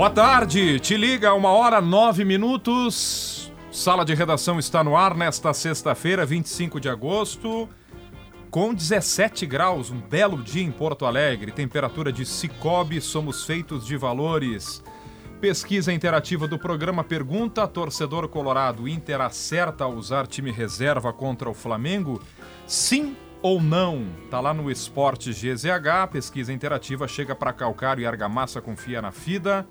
Boa tarde, te liga, uma hora nove minutos. Sala de redação está no ar nesta sexta-feira, 25 de agosto, com 17 graus, um belo dia em Porto Alegre. Temperatura de Cicobi, somos feitos de valores. Pesquisa interativa do programa pergunta: torcedor colorado, Inter acerta a usar time reserva contra o Flamengo? Sim ou não? Tá lá no Esporte GZH, pesquisa interativa chega para calcário e argamassa confia na FIDA.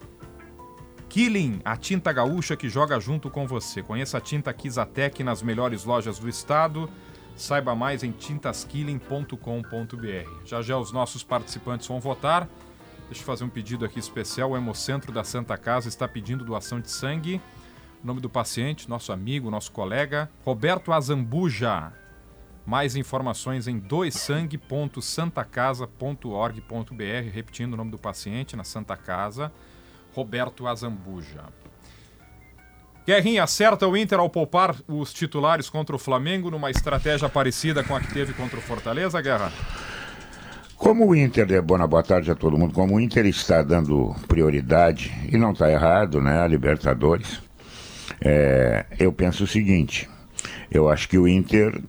Killing, a tinta gaúcha que joga junto com você. Conheça a tinta Kizatec nas melhores lojas do estado. Saiba mais em tintaskilling.com.br. Já já os nossos participantes vão votar. Deixa eu fazer um pedido aqui especial. O Hemocentro da Santa Casa está pedindo doação de sangue. O nome do paciente, nosso amigo, nosso colega, Roberto Azambuja. Mais informações em doissangue.santacasa.org.br, repetindo o nome do paciente na Santa Casa, Roberto Azambuja. Guerrinha, acerta o Inter ao poupar os titulares contra o Flamengo numa estratégia parecida com a que teve contra o Fortaleza, Guerra? Como o Inter, é boa boa tarde a todo mundo, como o Inter está dando prioridade, e não está errado, né, a Libertadores, é, eu penso o seguinte, eu acho que o Inter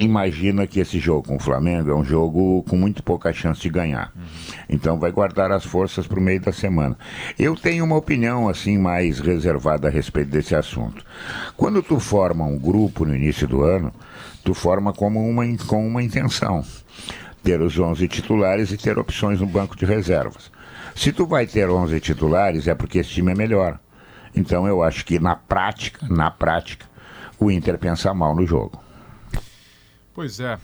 imagina que esse jogo com o Flamengo é um jogo com muito pouca chance de ganhar. Uhum. Então vai guardar as forças para o meio da semana. Eu tenho uma opinião assim mais reservada a respeito desse assunto. Quando tu forma um grupo no início do ano, tu forma como uma, com uma intenção. Ter os 11 titulares e ter opções no banco de reservas. Se tu vai ter 11 titulares é porque esse time é melhor. Então eu acho que na prática, na prática, o Inter pensa mal no jogo. Pois é.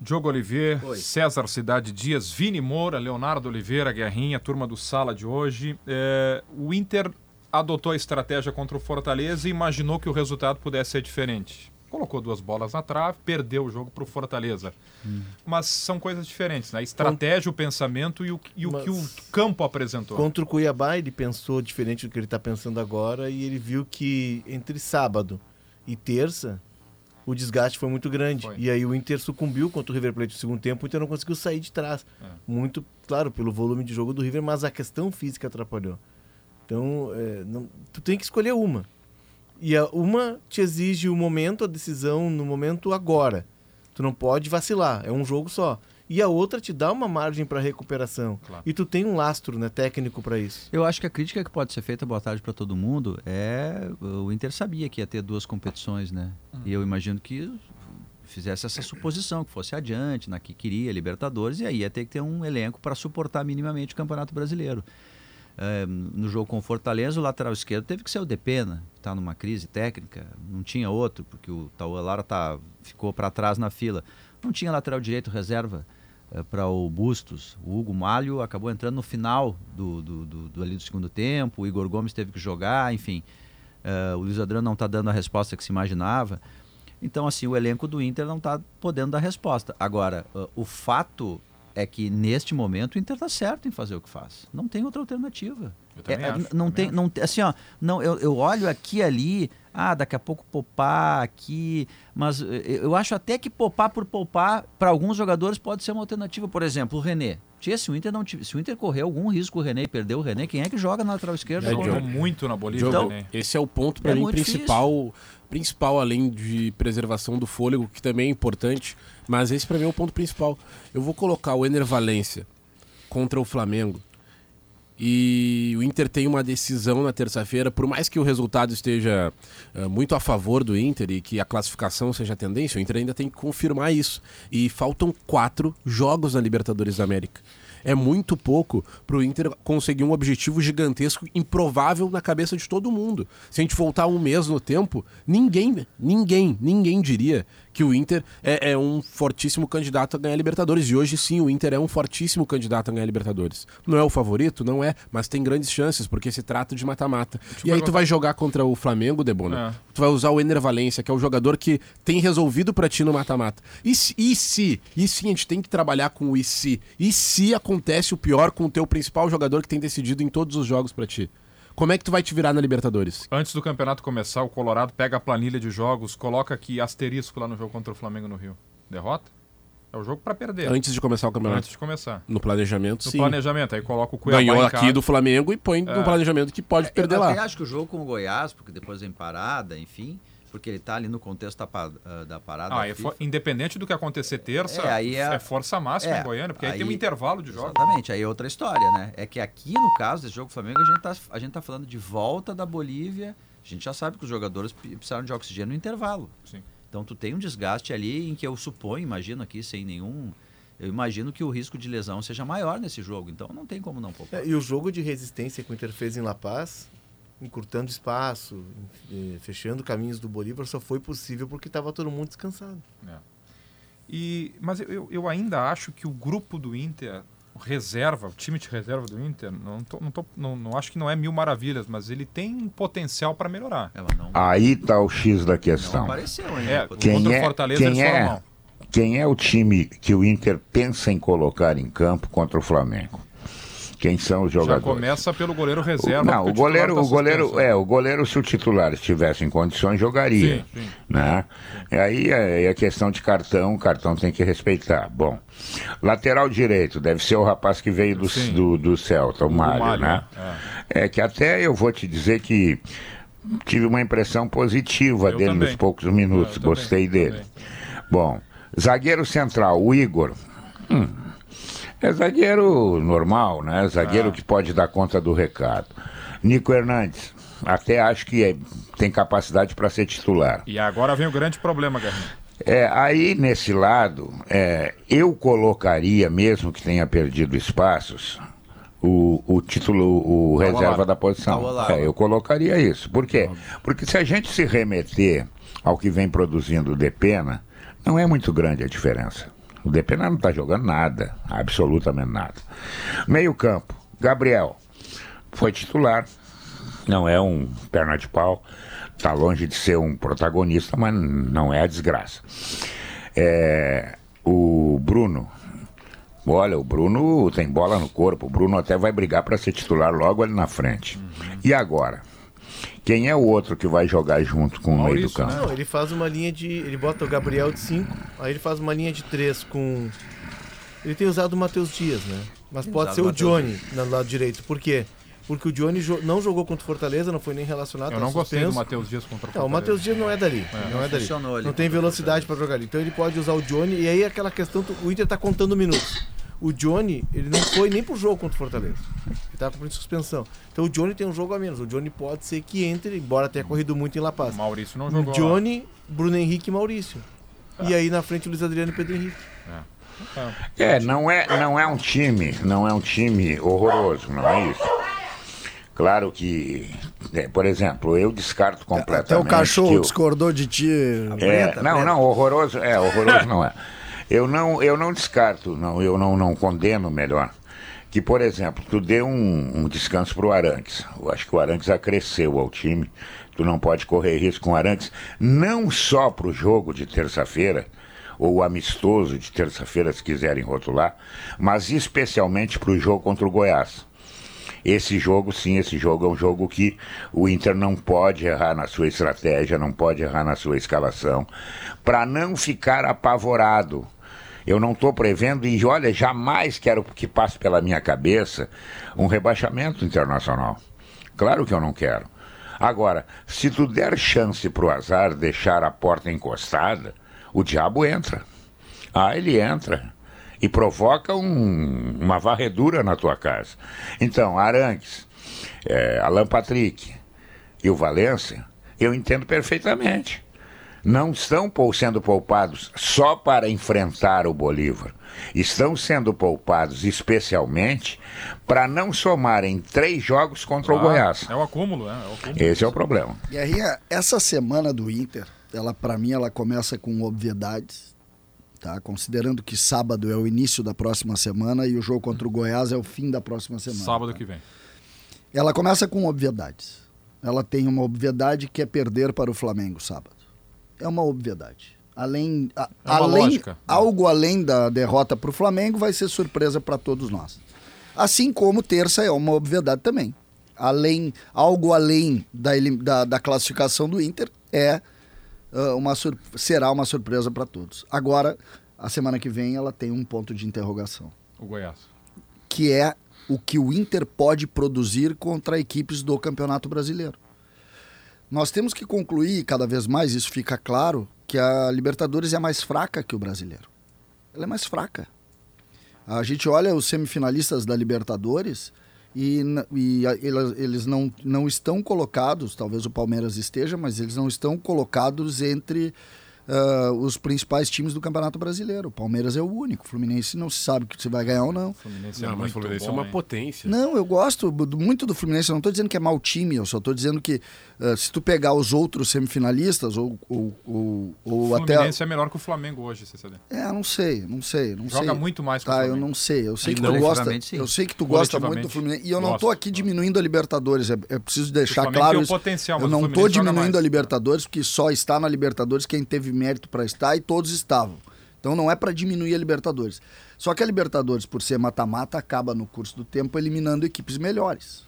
Diogo Oliveira, Oi. César Cidade Dias, Vini Moura, Leonardo Oliveira, Guerrinha, turma do Sala de hoje. É, o Inter adotou a estratégia contra o Fortaleza e imaginou que o resultado pudesse ser diferente. Colocou duas bolas na trave, perdeu o jogo para o Fortaleza. Hum. Mas são coisas diferentes, né? A estratégia, o pensamento e o, e o que o campo apresentou. Contra o Cuiabá, ele pensou diferente do que ele está pensando agora e ele viu que entre sábado e terça o desgaste foi muito grande. Foi. E aí o Inter sucumbiu contra o River Plate no segundo tempo, o Inter não conseguiu sair de trás. É. Muito, claro, pelo volume de jogo do River, mas a questão física atrapalhou. Então, é, não, tu tem que escolher uma. E a, uma te exige o momento, a decisão no momento agora. Tu não pode vacilar, é um jogo só e a outra te dá uma margem para recuperação. Claro. E tu tem um lastro né, técnico para isso. Eu acho que a crítica que pode ser feita, boa tarde para todo mundo, é o Inter sabia que ia ter duas competições, né? Hum. E eu imagino que fizesse essa suposição, que fosse adiante, na que queria Libertadores, e aí ia ter que ter um elenco para suportar minimamente o Campeonato Brasileiro. É, no jogo com o Fortaleza, o lateral esquerdo teve que ser o Depena, que está numa crise técnica, não tinha outro, porque o Tauan Lara tá, ficou para trás na fila. Não tinha lateral direito reserva é, para o Bustos. O Hugo Malho acabou entrando no final do, do, do, do, ali do segundo tempo, o Igor Gomes teve que jogar, enfim. É, o Luiz Adriano não está dando a resposta que se imaginava. Então, assim, o elenco do Inter não está podendo dar resposta. Agora, uh, o fato é que neste momento o Inter está certo em fazer o que faz. Não tem outra alternativa. Eu é, acho, não tem, acho. não assim, ó, não, eu, eu olho aqui ali, ah, daqui a pouco poupar aqui, mas eh, eu acho até que poupar por poupar para alguns jogadores pode ser uma alternativa. Por exemplo, o René. Tia, se o Inter não se o Inter correr algum risco o René e perder o René, quem é que joga na lateral esquerda? É, jogou muito na Bolívia. Então, esse é o ponto para é mim principal, difícil. principal além de preservação do fôlego, que também é importante, mas esse para mim é o ponto principal. Eu vou colocar o Ener Valência contra o Flamengo e o Inter tem uma decisão na terça-feira, por mais que o resultado esteja uh, muito a favor do Inter e que a classificação seja a tendência, o Inter ainda tem que confirmar isso. E faltam quatro jogos na Libertadores da América. É muito pouco para o Inter conseguir um objetivo gigantesco, improvável na cabeça de todo mundo. Se a gente voltar um mês no tempo, ninguém, ninguém, ninguém diria que o Inter é, é, um fortíssimo candidato a ganhar Libertadores. E hoje sim, o Inter é um fortíssimo candidato a ganhar Libertadores. Não é o favorito? Não é, mas tem grandes chances, porque se trata de mata-mata. E aí tu vai jogar contra o Flamengo, Debona. É. Tu vai usar o Ener Valência, que é o jogador que tem resolvido para ti no mata-mata. E, e se? E sim, a gente tem que trabalhar com o e se. E se acontece o pior com o teu principal jogador que tem decidido em todos os jogos para ti? Como é que tu vai te virar na Libertadores? Antes do campeonato começar, o Colorado pega a planilha de jogos, coloca aqui asterisco lá no jogo contra o Flamengo no Rio. Derrota? É o jogo para perder. Antes de começar o campeonato. Antes de começar. No planejamento, no sim. No planejamento, aí coloca o Cuiabá Ganhou aqui do Flamengo e põe é. no planejamento que pode é, perder eu lá. Eu acho que o jogo com o Goiás, porque depois vem parada, enfim, porque ele está ali no contexto da, ah, da parada. Ah, é for, independente do que acontecer terça, é, aí é, é força máxima é, em Goiânia, porque aí, aí, tem um intervalo de jogos. Exatamente, aí é outra história, né? É que aqui, no caso desse jogo Flamengo, a gente está a gente tá falando de volta da Bolívia. A gente já sabe que os jogadores precisaram de oxigênio no intervalo. Sim. Então tu tem um desgaste ali em que eu suponho, imagino aqui, sem nenhum. Eu imagino que o risco de lesão seja maior nesse jogo, então não tem como não poupar. É, e o jogo de resistência que o Inter fez em La Paz encurtando espaço, fechando caminhos do Bolívar, só foi possível porque estava todo mundo descansado. É. E, mas eu, eu ainda acho que o grupo do Inter, reserva, o time de reserva do Inter, não, tô, não, tô, não, não acho que não é mil maravilhas, mas ele tem potencial para melhorar. É, não... Aí está o X da questão. Não apareceu ainda. É, quem é, o Fortaleza quem é, quem é o time que o Inter pensa em colocar em campo contra o Flamengo? Quem são os jogadores. Já começa pelo goleiro reserva. Não, o, o goleiro, tá o goleiro, é, o goleiro se o titular estivesse em condições jogaria, sim, sim. né? E aí é, é questão de cartão, o cartão tem que respeitar. Bom, lateral direito deve ser o rapaz que veio do, do, do, Celta, o Mário, né? É. é que até eu vou te dizer que tive uma impressão positiva eu dele também. nos poucos minutos, gostei também, dele. Também. Bom, zagueiro central, o Igor. Hum, é zagueiro normal, né? Zagueiro ah. que pode dar conta do recado. Nico Hernandes, até acho que é, tem capacidade para ser titular. E agora vem o grande problema, Garrinha. É, aí nesse lado, é, eu colocaria, mesmo que tenha perdido espaços, o, o título, o tá reserva lá. da posição. Tá é, eu colocaria isso. Por quê? Porque se a gente se remeter ao que vem produzindo o Depena, não é muito grande a diferença. O Depena não está jogando nada, absolutamente nada. Meio campo, Gabriel foi titular, não é um perna de pau, está longe de ser um protagonista, mas não é a desgraça. É, o Bruno, olha, o Bruno tem bola no corpo, o Bruno até vai brigar para ser titular logo ali na frente. E agora? Quem é o outro que vai jogar junto com o meio do campo? Não, ele faz uma linha de. Ele bota o Gabriel de 5, aí ele faz uma linha de 3 com. Ele tem usado o Matheus Dias, né? Mas tem pode ser o Johnny no lado direito. Por quê? Porque o Johnny jo não jogou contra o Fortaleza, não foi nem relacionado. Eu não gostei do Matheus Dias contra o Fortaleza. Não, o Matheus Dias não é dali. É. Não é dali. Não tem velocidade para jogar ali. Então ele pode usar o Johnny. E aí aquela questão, o Inter tá contando minutos o Johnny, ele não foi nem pro jogo contra o Fortaleza. Ele tava cumprindo suspensão. Então o Johnny tem um jogo a menos. O Johnny pode ser que entre, embora tenha corrido muito em La Paz. Maurício não jogou. O Johnny, lá. Bruno Henrique e Maurício. É. E aí na frente o Luiz Adriano e Pedro Henrique. É. é, não é, não é um time, não é um time horroroso, não é isso. Claro que, é, por exemplo, eu descarto completamente. Até o cachorro discordou de ti. É, não, não, horroroso, é, horroroso não é. Eu não, eu não descarto, não, eu não, não condeno melhor. Que, por exemplo, tu dê um, um descanso para o Aranques. Eu acho que o Aranques acresceu ao time. Tu não pode correr risco com o Aranques, não só para o jogo de terça-feira, ou amistoso de terça-feira, se quiserem rotular, mas especialmente para o jogo contra o Goiás. Esse jogo, sim, esse jogo é um jogo que o Inter não pode errar na sua estratégia, não pode errar na sua escalação, para não ficar apavorado eu não estou prevendo, e olha, jamais quero que passe pela minha cabeça um rebaixamento internacional. Claro que eu não quero. Agora, se tu der chance para o azar deixar a porta encostada, o diabo entra. Ah, ele entra e provoca um, uma varredura na tua casa. Então, Aranques, é, Alan Patrick e o Valência, eu entendo perfeitamente não estão sendo poupados só para enfrentar o Bolívar. Estão sendo poupados especialmente para não somarem três jogos contra ah, o Goiás. É o acúmulo, é, é o acúmulo. Esse é o problema. E aí, essa semana do Inter, ela para mim ela começa com obviedades, tá? Considerando que sábado é o início da próxima semana e o jogo contra o Goiás é o fim da próxima semana. Sábado tá? que vem. Ela começa com obviedades. Ela tem uma obviedade que é perder para o Flamengo sábado. É uma obviedade. Além, a, É além lógica. algo além da derrota para o Flamengo vai ser surpresa para todos nós. Assim como terça é uma obviedade também. Além, algo além da, da, da classificação do Inter é ah, uma será uma surpresa para todos. Agora, a semana que vem ela tem um ponto de interrogação, O Goiás. que é o que o Inter pode produzir contra equipes do Campeonato Brasileiro. Nós temos que concluir cada vez mais, isso fica claro, que a Libertadores é mais fraca que o Brasileiro. Ela é mais fraca. A gente olha os semifinalistas da Libertadores e, e a- eles não, não estão colocados, talvez o Palmeiras esteja, mas eles não estão colocados entre ah, os principais times do Campeonato Brasileiro. O Palmeiras é o único. O Fluminense não se sabe se vai ganhar ou não. Fluminense Não, mas o Fluminense é bom, uma hein? potência. Não, eu gosto muito do Fluminense. Eu não estou dizendo que é mau time, eu só estou dizendo que eh, se tu pegar os outros semifinalistas ou, ou, ou, ou O até. Fluminense é melhor que o Flamengo hoje, CCD. É, não sei, não sei, não Joga sei. muito mais que o Tá, eu Flamengo. não sei. Eu sei que tu gosta. sim. Eu sei que tu gosta muito do Fluminense. E eu não estou gosto, aqui gosto. diminuindo a Libertadores. É, é preciso deixar claro tem o isso. potencial, mas eu o não estou diminuindo mais. a Libertadores porque só está na Libertadores quem teve mérito para estar e todos estavam. Então não é para diminuir a Libertadores. Só que a Libertadores, por ser mata-mata, acaba no curso do tempo eliminando equipes melhores.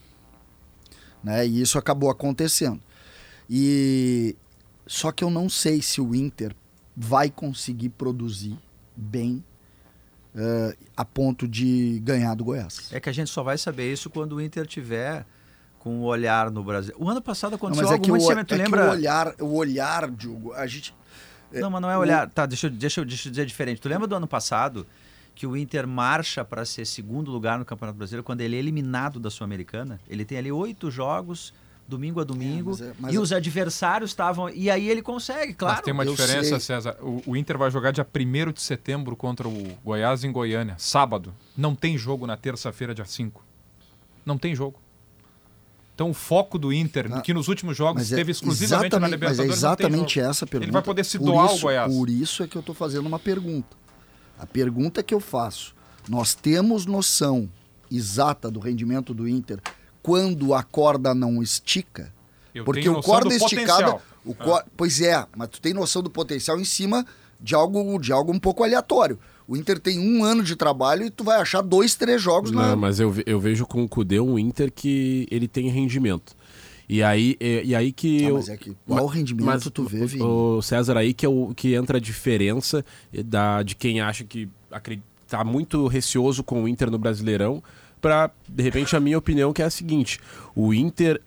Né? E isso acabou acontecendo. E só que eu não sei se o Inter vai conseguir produzir bem eh, a ponto de ganhar do Goiás. É que a gente só vai saber isso quando o Inter tiver com o olhar no Brasil. O ano passado Não, aconteceu mas é algo que, muito o, é Tu que lembra? o olhar, o olhar, Diogo, a gente Não, mas não é olhar. Tá, deixa eu, deixa, eu, deixa eu dizer diferente. Tu lembra do ano passado que o Inter marcha para ser segundo lugar no Campeonato Brasileiro quando ele é eliminado da Sul-Americana? Ele tem ali oito jogos, domingo a domingo, mas é- mas e é- os adversários estavam. E aí ele consegue, claro. Mas tem uma eu diferença, sei. César. O, o Inter vai jogar dia 1 de setembro contra o Goiás em Goiânia, sábado. Não tem jogo na terça-feira, dia 5. Não tem jogo. Então o foco do Inter, Ah, que nos últimos jogos Mas é esteve exclusivamente na Libertadores, Mas é exatamente essa pergunta. Ele vai poder se Por doar ao isso- Goiás. Por isso é que eu estou fazendo uma pergunta. A pergunta que eu faço: nós temos noção exata do rendimento do Inter quando a corda não estica? Eu Porque o corda esticada. O cor- Pois é, mas tu tem noção do potencial em cima de algo, de algo um pouco aleatório. O Inter tem um ano de trabalho e tu vai achar dois, três jogos na. Não, mas eu, eu vejo com o Cudê um Inter que ele tem rendimento. E aí, e, e aí que. Ah, eu- mas é que qual rendimento mas tu vê, Vini? O César, aí que, é o, que entra a diferença da, de quem acha que acre- tá muito receoso com o Inter no Brasileirão, para de repente, a minha opinião que é a seguinte: o Inter.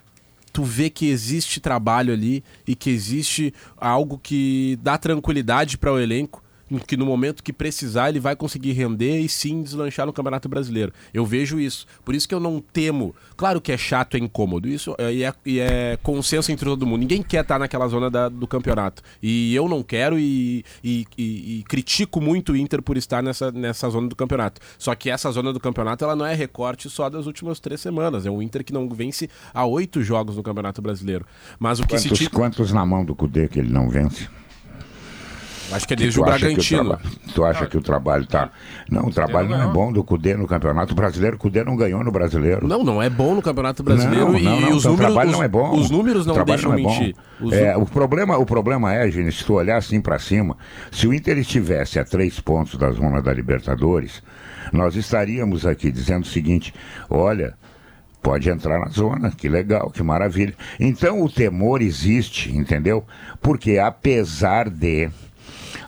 Tu vê que existe trabalho ali e que existe algo que dá tranquilidade para o elenco, que no momento que precisar ele vai conseguir render e sim deslanchar no Campeonato Brasileiro. Eu vejo isso. Por isso que eu não temo. Claro que é chato, é incômodo. Isso é, e é, e é consenso entre todo mundo. Ninguém quer estar naquela zona da- do campeonato. E eu não quero e, e- e- critico muito o Inter por estar nessa, nessa zona do campeonato. Só que essa zona do campeonato ela não é recorte só das últimas três semanas. É um Inter que não vence há oito jogos no Campeonato Brasileiro. Mas o que se Quantos, tira. quantos na mão do Cudê que ele não vence? Acho que é Que desde tu o que Bragantino. tu acha que o trabalho tá. Não, o trabalho não não é bom do Cudê no Campeonato Brasileiro. O Cudê não ganhou no Brasileiro. Não, não é bom no Campeonato Brasileiro Não, e não, não, os então o números, trabalho os, não é bom. os números O não deixam é bom. mentir. Os É, o, problema, o problema é, gente, se tu olhar assim pra cima, se o Inter estivesse a três pontos da zona da Libertadores, nós estaríamos aqui dizendo o seguinte: olha. Pode entrar na zona, que legal, que maravilha. Então o temor existe, entendeu? Porque apesar de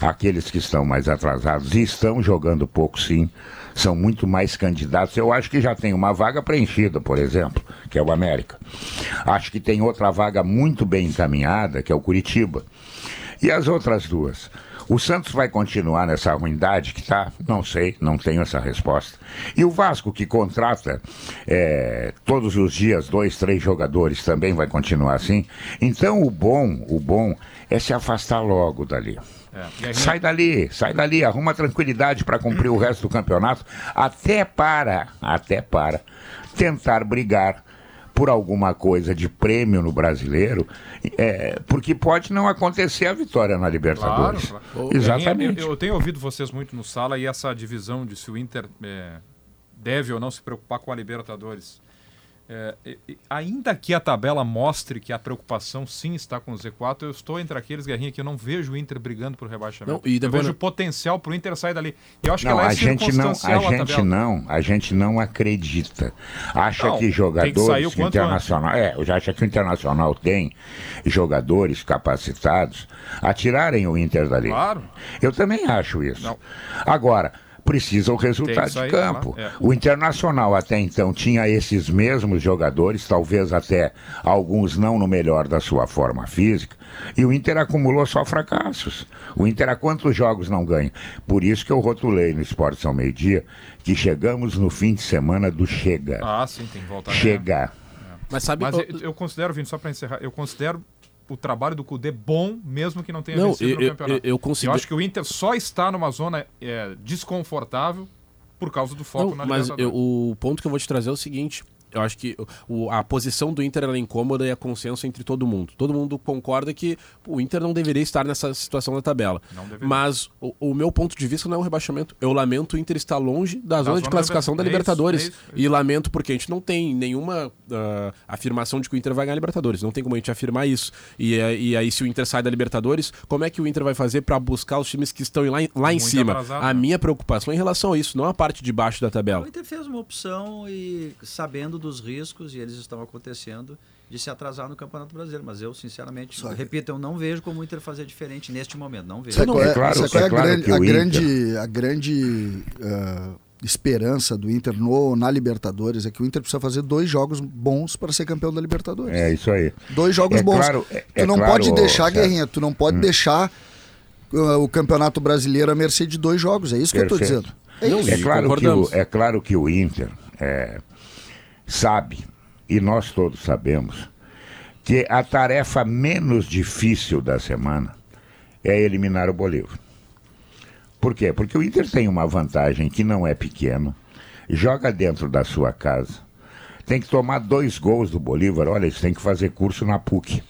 aqueles que estão mais atrasados e estão jogando pouco sim, são muito mais candidatos. Eu acho que já tem uma vaga preenchida, por exemplo, que é o América. Acho que tem outra vaga muito bem encaminhada, que é o Curitiba. E as outras duas? O Santos vai continuar nessa ruindade que tá? Não sei, não tenho essa resposta. E o Vasco, que contrata é, todos os dias dois, três jogadores, também vai continuar assim. Então o bom, o bom é se afastar logo dali. É, Sai dali, sai dali, arruma tranquilidade para cumprir o resto do campeonato, até para, até para tentar brigar por alguma coisa de prêmio no brasileiro, é, porque pode não acontecer a vitória na Libertadores. Claro, claro. Exatamente. Eu, eu, tenho ouvido vocês muito no sala e essa divisão de se o Inter é, deve ou não se preocupar com a Libertadores. É, ainda que a tabela mostre que a preocupação sim está com o Z4, eu estou entre aqueles, Guerrinha, que eu não vejo o Inter brigando por rebaixamento. Não, e eu vejo potencial para o Inter sair dali. Eu acho não, que ela é a gente não, a, a gente não, a gente não acredita. Acha não, que jogadores que internacional, antes. é, já acha que o internacional tem jogadores capacitados a tirarem o Inter dali. Claro. Eu também acho isso. Não. Agora, precisa o resultado de campo. É. O Internacional até então tinha esses mesmos jogadores, talvez até alguns não no melhor da sua forma física, e o Inter acumulou só fracassos. O Inter há quantos jogos não ganha? Por isso que eu rotulei no Esporte São Meio Dia que chegamos no fim de semana do Chega. Ah, sim, tem que voltar. Chega. É. Mas sabe, Mas eu, eu considero, Vindo, só para encerrar, eu considero o trabalho do Cudê bom, mesmo que não tenha não, vencido eu, no campeonato. Eu, eu, consigo... eu, acho que o Inter só está numa zona é, desconfortável por causa do foco não, na Mas o ponto que eu vou te trazer é o seguinte: eu acho que o, a posição do Inter é incômoda e é consenso entre todo mundo. Todo mundo concorda que o Inter não deveria estar nessa situação da tabela. Mas o, o, meu ponto de vista não é o rebaixamento. Eu lamento o Inter estar longe da, da zona, zona, de classificação da, da Libertadores. É isso, é isso. E lamento porque a gente não tem nenhuma uh, afirmação de que o Inter vai ganhar a Libertadores. Não tem como a gente afirmar isso. E, e aí, se o Inter sai da Libertadores, como é que o Inter vai fazer para buscar os times que estão lá, lá em cima? Atrasado, a né? minha preocupação é em relação a isso, não a parte de baixo da tabela. O Inter fez uma opção e sabendo dos riscos, e eles estão acontecendo, de se atrasar no Campeonato Brasileiro. Mas eu, sinceramente, Só repito, eu não vejo como o Inter fazer diferente neste momento. Não vejo. Sabe qual é, é claro, é, é, a, claro grande, a, grande, a grande uh, esperança do Inter no, na Libertadores é que o Inter precisa fazer dois jogos bons para ser campeão da Libertadores. É isso aí. Dois jogos é bons. Claro, é, tu não claro, pode deixar, Guerrinha, tu não pode hum. deixar uh, o Campeonato Brasileiro à mercê de dois jogos. É isso que Perfeito. eu estou dizendo. É, não, é, claro que o, é claro que o Inter é, sabe, e nós todos sabemos, que a tarefa menos difícil da semana é eliminar o Bolívar. Por quê? Porque o Inter tem uma vantagem que não é pequena, joga dentro da sua casa, tem que tomar dois gols do Bolívar. Olha, eles têm que fazer curso na PUC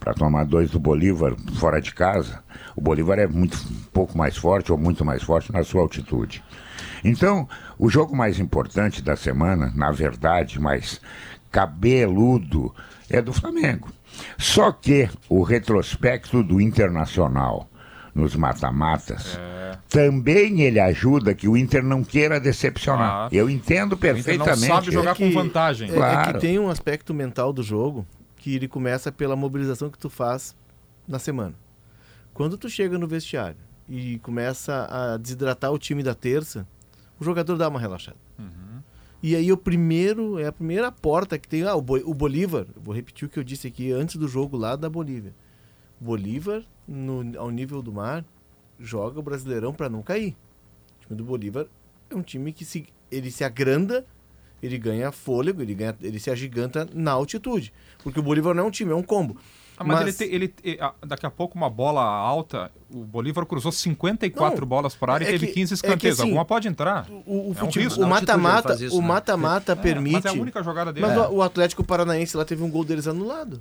para tomar dois do Bolívar fora de casa. O Bolívar é muito um pouco mais forte ou muito mais forte na sua altitude. Então, o jogo mais importante da semana, na verdade, mais cabeludo, é do Flamengo. Só que o retrospecto do Internacional nos mata-matas, é. também ele ajuda que o Inter não queira decepcionar. Ah, Eu entendo perfeitamente. O Inter não sabe jogar é que, com vantagem. É, claro. é que tem um aspecto mental do jogo que ele começa pela mobilização que tu faz na semana. Quando tu chega no vestiário e começa a desidratar o time da terça, o jogador dá uma relaxada. Uhum. E aí o primeiro, é a primeira porta que tem, ah, o, o Bolívar, vou repetir o que eu disse aqui antes do jogo lá da Bolívia. Bolívar, no, ao nível do mar, joga o Brasileirão para não cair. O time do Bolívar é um time que se, ele se agranda, ele ganha fôlego, ele, ganha, ele se agiganta na altitude. Porque o Bolívar não é um time, é um combo. Ah, mas, mas... Ele, te, ele, daqui a pouco uma bola alta, o Bolívar cruzou 54 não, bolas por área é e teve que, 15 escanteios. É assim, Alguma pode entrar. O, o, é um o mata-mata o né? mata-mata permite. Mas é a única jogada dele. Mas é. o Atlético Paranaense lá teve um gol deles anulado.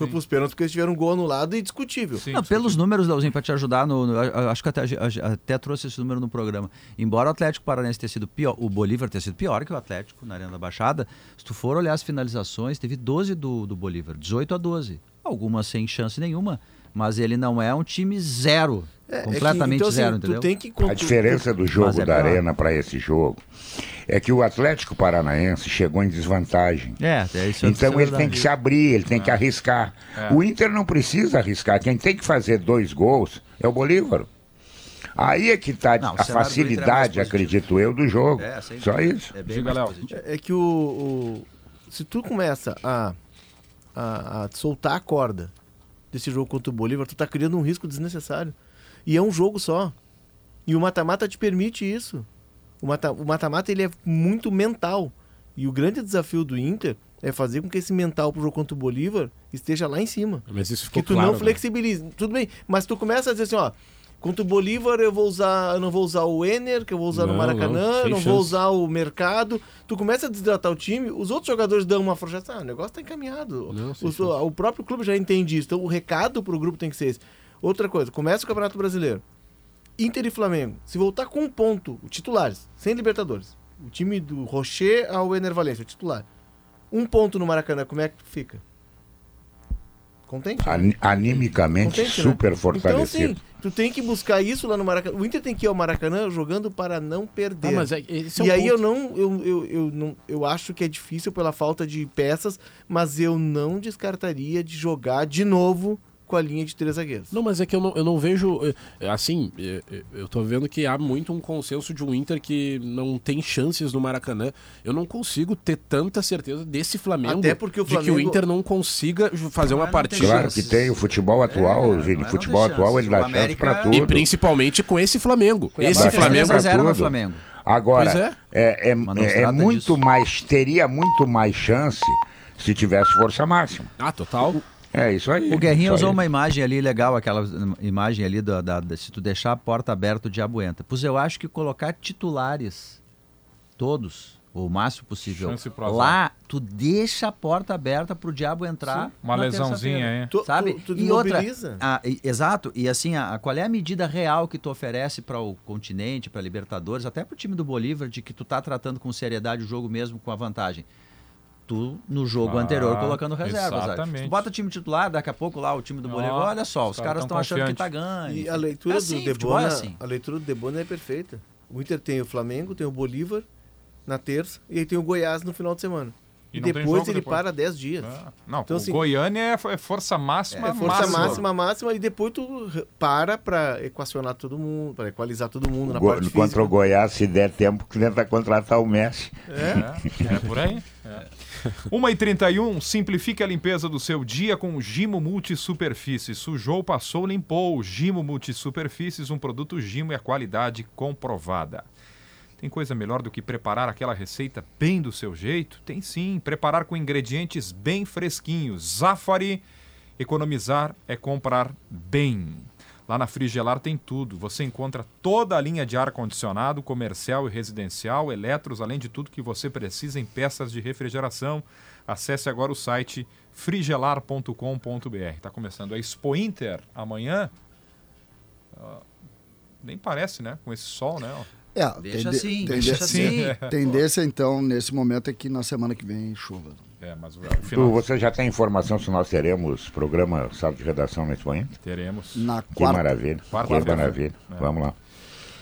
Foi para os pênaltis porque eles tiveram um gol anulado e discutível. Sim, não, pelos números, Leozinho, para te ajudar, no, no, acho que até, até trouxe esse número no programa. Embora o Atlético Paranaense tenha sido pior, o Bolívar tenha sido pior que o Atlético na Arena da Baixada, se tu for olhar as finalizações, teve 12 do, do Bolívar, 18 a 12 algumas sem chance nenhuma, mas ele não é um time zero. É, completamente é que, então, zero, assim, entendeu? Que... A diferença do jogo é da Arena para esse jogo é que o Atlético Paranaense chegou em desvantagem. É, é isso Então ele tem que se abrir, ele tem que é. arriscar. É. O Inter não precisa arriscar. Quem tem que fazer dois gols é o Bolívar. Aí é que está a facilidade, acredito eu, do jogo. É, Só isso. É, bem é, que o, o, se tu começa a a, a soltar a corda desse jogo contra o Bolívar, tu tá criando um risco desnecessário. E é um jogo só. E o mata-mata te permite isso. O mata-mata ele é muito mental. E o grande desafio do Inter é fazer com que esse mental pro jogo contra o Bolívar esteja lá em cima. Mas isso ficou Que tu claro, não né? flexibilize. Né? Tudo bem, mas tu começa a dizer assim, ó, Contra o Bolívar eu vou usar, eu não vou usar o Ener, que eu vou usar Não, no Maracanã, não, eu não vou usar o Mercado. Tu começa a desidratar o time, os outros jogadores dão uma força, ah, o negócio tá encaminhado. Não, o, o próprio clube já entende isso. Então o recado pro grupo tem que ser esse. Outra coisa, começa o Campeonato Brasileiro. Inter e Flamengo. Se voltar com um ponto, titulares, sem Libertadores. O time do Rocher ao Ener Valencia, o titular. Um ponto no Maracanã, como é que fica? Contente? né? Ani- Animicamente Contente, né? super Então, fortalecido. sim, tu tem que buscar isso lá no Maracanã. O Inter tem que ir ao Maracanã jogando para não perder. Ah, mas é, é e um aí eu ponto. não eu, eu, eu não eu acho que é difícil pela falta de peças, mas eu não descartaria de jogar de novo com a linha de três zagueiros. Não, mas é que eu não, eu não vejo. eh, Assim, eh, eh, eu tô vendo que há muito um consenso de um Inter que não tem chances no Maracanã. Eu não consigo ter tanta certeza desse Flamengo. Até porque o De que o Flamengo- Inter não consiga fazer uma partida. Claro que tem o futebol atual, É, Vini. Futebol atual ele dá O chance América- pra tudo. E principalmente com esse Flamengo. Esse Vai Flamengo. fazer 3 a 0 no tudo. Flamengo. Agora, Pois é. é, é, é- é muito disso. mais, teria muito mais chance se tivesse força máxima. Ah, total. É isso aí. O Guerrinha usou aí. uma imagem ali legal, aquela imagem ali da, da- da- se tu deixar a porta aberta, o diabo entra. Pois eu acho que colocar titulares, todos, o máximo possível, pro lá, tu deixa a porta aberta pro diabo entrar. Uma na lesãozinha, hein? Tu- Sabe? tu- tu e outra, ah, e- exato, e assim, a, a- qual é a medida real que tu oferece para o continente, para Libertadores, até para o time do Bolívar, de que tu tá tratando com seriedade o jogo mesmo com a vantagem? Tu, no jogo Ah, anterior, colocando reservas. sabe? exatamente. Tu bota o time titular, daqui a pouco lá o time do Bolívar, olha só, os os, caras caras tão estão achando que tá ganho. E a leitura É assim, do futebol é Debona, assim. a leitura do Debona é perfeita. O Inter tem o Flamengo, tem o Bolívar na terça e aí tem o Goiás no final de semana. E E, depois ele depois. para 10 dias. Ah, Não, Então, o assim, Goiânia é, é força máxima. É força máxima. máxima, máxima, e depois tu para pra equacionar todo mundo, pra equalizar todo mundo na Go- parte Contra física. o Goiás, se der tempo, tenta contratar o Messi. É, é por aí. É. 1h31, simplifique a limpeza do seu dia com o Gimo Multisuperfícies. Sujou, passou, limpou. Gimo Multisuperfícies, um produto Gimo e a qualidade comprovada. Tem coisa melhor do que preparar aquela receita bem do seu jeito? Tem sim, preparar com ingredientes bem fresquinhos. Zafari, economizar é comprar bem. Lá na Frigelar tem tudo. Você encontra toda a linha de ar-condicionado, comercial e residencial, eletros, além de tudo que você precisa em peças de refrigeração. Acesse agora o site frigelar.com.br. Está começando a Expo Inter amanhã. Ah, nem parece, né? Com esse sol, né? É, Deixa tende- assim, tende- deixa assim. Tendência, então, nesse momento é que na semana que vem chuva. É, mas o, o Tu, final você já tem informação se nós teremos programa Sala de Redação nesse momento? teremos. Na Que quarta. maravilha. Que Quarta-feira. maravilha. É. Vamos lá.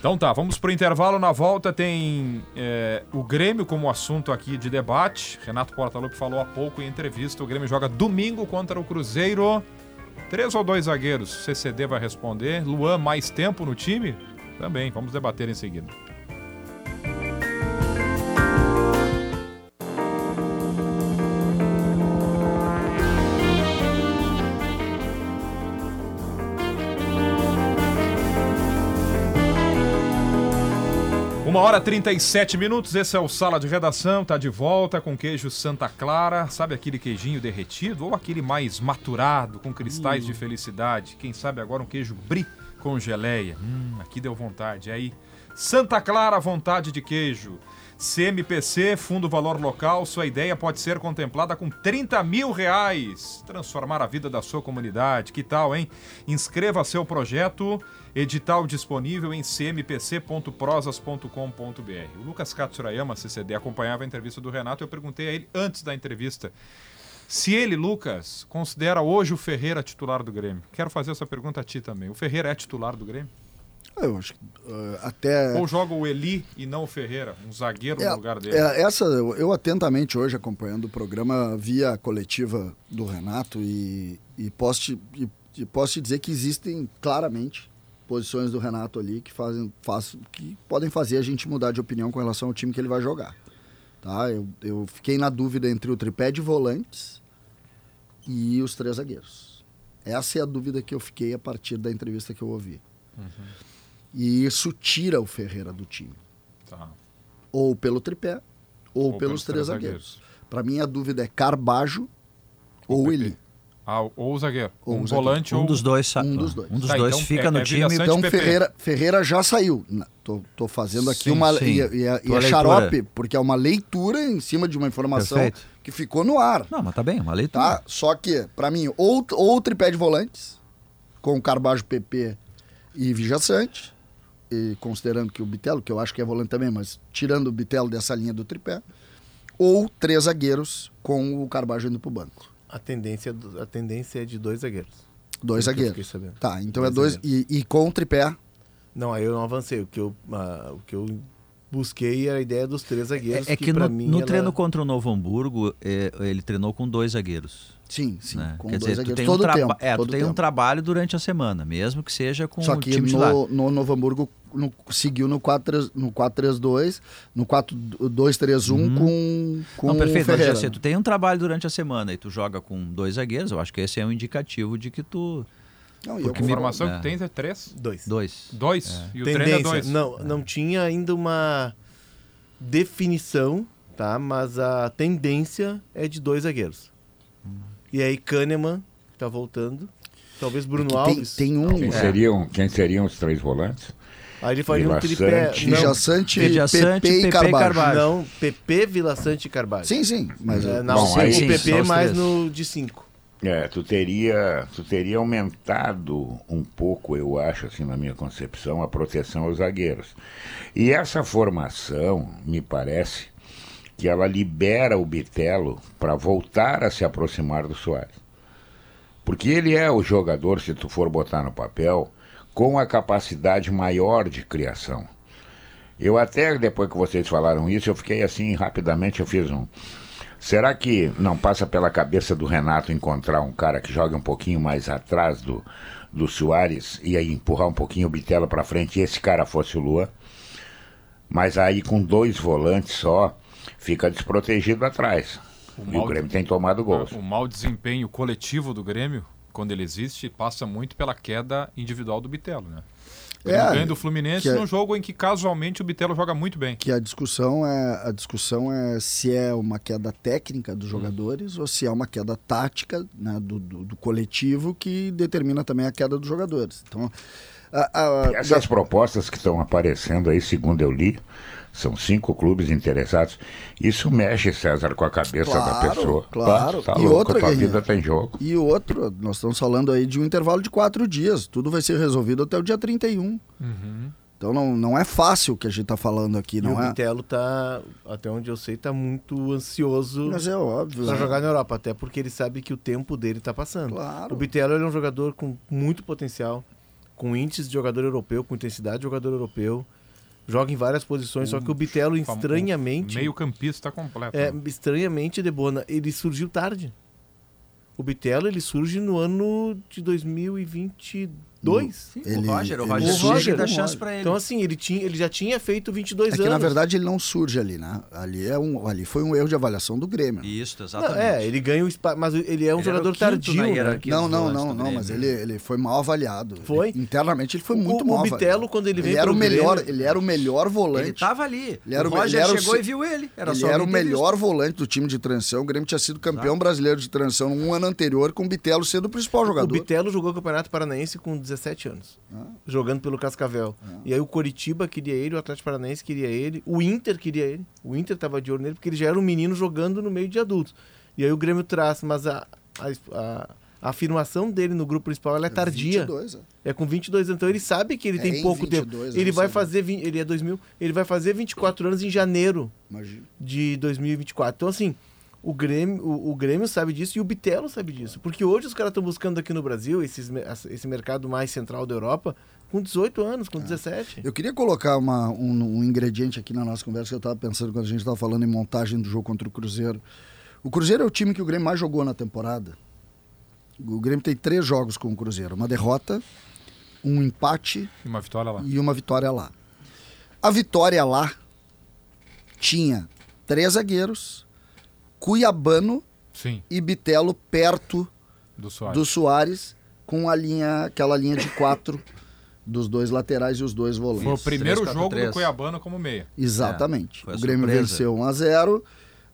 Então tá, vamos pro intervalo. Na volta tem é, o Grêmio como assunto aqui de debate. Renato Portaluppi falou há pouco em entrevista. O Grêmio joga domingo contra o Cruzeiro. Três ou dois zagueiros? CCD vai responder. Luan, mais tempo no time? Também, vamos debater em seguida. Uma hora 37 minutos, esse é o Sala de Redação, tá de volta com queijo Santa Clara, sabe aquele queijinho derretido ou aquele mais maturado com cristais de felicidade? Quem sabe agora um queijo brie com geleia. Hum, aqui deu vontade. Aí, Santa Clara, vontade de queijo. CMPC, Fundo Valor Local, sua ideia pode ser contemplada com 30 mil reais. Transformar a vida da sua comunidade. Que tal, hein? Inscreva seu projeto. Edital disponível em cmpc.prosas.com.br. O Lucas Katsurayama, CCD, acompanhava a entrevista do Renato. Eu perguntei a ele antes da entrevista se ele, Lucas, considera hoje o Ferreira titular do Grêmio. Quero fazer essa pergunta a ti também. O Ferreira é titular do Grêmio? Eu acho que eh, até. Ou joga o Eli e não o Ferreira, um zagueiro É, no lugar dele? é, essa, eu, eu atentamente hoje acompanhando o programa via a coletiva do Renato e, e, posso te, e, e posso te dizer que existem claramente posições do Renato ali que fazem faz, que podem fazer a gente mudar de opinião com relação ao time que ele vai jogar. Tá? Eu, eu fiquei na dúvida entre o tripé de volantes e os três zagueiros. Essa é a dúvida que eu fiquei a partir da entrevista que eu ouvi. E isso tira o Ferreira do time Tá. ou pelo tripé ou, Ou pelos, três zagueiros. zagueiros. Para mim a dúvida é Carbajo ou. Eli. Ah, ou o zagueiro. Ou um um volante Um ou... dos dois, sa- Um dos dois. Um dos Tá, dois então fica é- no é time. Então. Ferreira, Ferreira já saiu. Tô, tô fazendo aqui Sim, uma. sim. E, é- e, é- e é leitura. xarope, porque é uma leitura em cima de uma informação Perfeito. que ficou no ar. Não, mas tá bem, uma leitura. Tá? Só que, pra mim, ou, ou tripé de volantes, com Carbajo PP e Vijaçante, e considerando que o Bitelo, que eu acho que é volante também, mas tirando o Bitelo dessa linha do tripé, ou três zagueiros com o Carbajo indo pro banco. A tendência, a tendência é de dois zagueiros. Dois que eu zagueiros. Tá, então Dois é dois. E, e com o tripé. Não, aí eu não avancei. O que eu, ah, o que eu busquei era a ideia dos três zagueiros. É, é que, pra no, mim no ela- treino contra o Novo Hamburgo, é, ele treinou com dois zagueiros. Sim, sim. né? Com Quer dois dizer, tu zagueiros. tem, um, tempo. é, tu tem um trabalho durante a semana, mesmo que seja com Só o que time titular. no, no Novo Hamburgo no, seguiu no 4-3- no 4-3-2, no 4-2-3-1 com, com Uhum. Não, perfeito, o mas Ferreira. assim, tu tem um trabalho durante a semana e tu joga com dois zagueiros, eu acho que esse é um indicativo de que tu. Não, Porque a informação É. que tens é três. Dois. Dois. Dois. E o treino é Tendência. dois. Não, não tinha ainda uma definição, tá? Mas a tendência é de dois zagueiros. E aí Kahneman tá voltando. Talvez Bruno tem, Alves. tem um Quem, seriam, quem seriam os três volantes? Aí ele faria um Vila tripé. Sante. Vijaçante, Vijaçante, PP e e Carvalho. Carvalho. não, PP, Vila Sante e Carvalho. Sim, sim, mas É, não, Bom, aí- o mais no de 5. É, tu teria, tu teria aumentado um pouco, eu acho, assim, na minha concepção, a proteção aos zagueiros. E essa formação, me parece, que ela libera o Bitelo para voltar a se aproximar do Soares. Porque ele é o jogador, se tu for botar no papel, com a capacidade maior de criação. Eu até, depois que vocês falaram isso, eu fiquei assim, rapidamente eu fiz um... Será que não passa pela cabeça do Renato encontrar um cara que joga um pouquinho mais atrás do, do Soares e aí empurrar um pouquinho o Bitelo para frente e esse cara fosse o Lua? Mas aí com dois volantes só, fica desprotegido atrás. e o Grêmio tem tomado gols. O mau desempenho coletivo do Grêmio, quando ele existe, passa muito pela queda individual do Bitelo, né? O É, Grêmio ganha do Fluminense é- num jogo em que casualmente o Bitelo joga muito bem. que a discussão é a discussão é se é uma queda técnica dos jogadores ou se é uma queda tática né, do, do, do coletivo que determina também a queda dos jogadores. Então, a- a- Essas propostas que estão aparecendo aí, segundo eu li, são cinco clubes interessados. Isso mexe, César, com a cabeça da Claro, pessoa. claro. Tá E louco, outra, a tua vida tem jogo. E outro, nós estamos falando aí de um intervalo de quatro dias. Tudo vai ser resolvido até o dia 31. Então não, não é fácil o que a gente está falando aqui, E o não é? Bitelo tá, até onde eu sei, tá muito ansioso Mas é óbvio. pra né? jogar na Europa, até porque ele sabe que o tempo dele tá passando. Claro. O Bitelo é um jogador com muito potencial, com índices de jogador europeu, com intensidade de jogador europeu. Joga em várias posições, só que o Bitelo, estranhamente, Meio campista completo. é, né? estranhamente, Debona, ele surgiu tarde. O Bitelo, ele surge no ano de 2022. Sim, Ele- o Roger, o Roger, O surge Roger, dá o chance pra ele. Então, assim, ele, tinha, ele já tinha feito 22 É que anos. na verdade ele não surge ali, né? Ali, é um, ali foi um erro de avaliação do Grêmio. Isso, Não, exatamente. é, ele ganha o espaço, mas ele é um Ele jogador o tardio. né? Não, não, não, não, mas ele, ele foi mal avaliado. Foi? Ele- internamente ele foi muito o, mal o Bitelo, quando ele vem Ele era o melhor, Grêmio- ele era o melhor volante. Ele tava ali. Ele era o o- Roger ele era o chegou se- e viu ele. Era ele só era o melhor volante do time de transição. O Grêmio tinha sido campeão brasileiro de transição um ano anterior, com o Bitelo sendo o principal O jogador. Bitelo jogou o Campeonato Paranaense com 17 anos, jogando pelo Cascavel. E aí o Coritiba queria ele, o Atlético Paranaense queria ele, o Inter queria ele. O Inter tava de olho nele porque ele já era um menino jogando no meio de adultos. E aí o Grêmio traz, mas a, a, a- afirmação dele no grupo principal ela é tardia. 22, é. É com 22 anos, então ele sabe que ele É, tem em pouco 22, tempo. eu Ele vai fazer, vin- ele é 2000, ele vai fazer 24 anos em janeiro Imagina. de 2024. Então, assim, o Grêmio, o, o Grêmio sabe disso e o Bitelo sabe disso. Porque hoje os caras estão buscando aqui no Brasil esses, esse mercado mais central da Europa com 18 anos, com 17. Eu queria colocar uma- um, um ingrediente aqui na nossa conversa que eu estava pensando quando a gente estava falando em montagem do jogo contra o Cruzeiro. O Cruzeiro é o time que o Grêmio mais jogou na temporada. O Grêmio tem três jogos com o Cruzeiro: uma derrota, um empate E uma vitória lá. e uma vitória lá. A vitória lá tinha três zagueiros, Cuiabano Sim, e Bitelo perto do Soares. do Soares, com a linha, aquela linha de quatro dos dois laterais e os dois volantes. Foi o primeiro 3-4-3. jogo do Cuiabano como meia. Exatamente. É, o Grêmio surpresa. venceu 1 a 0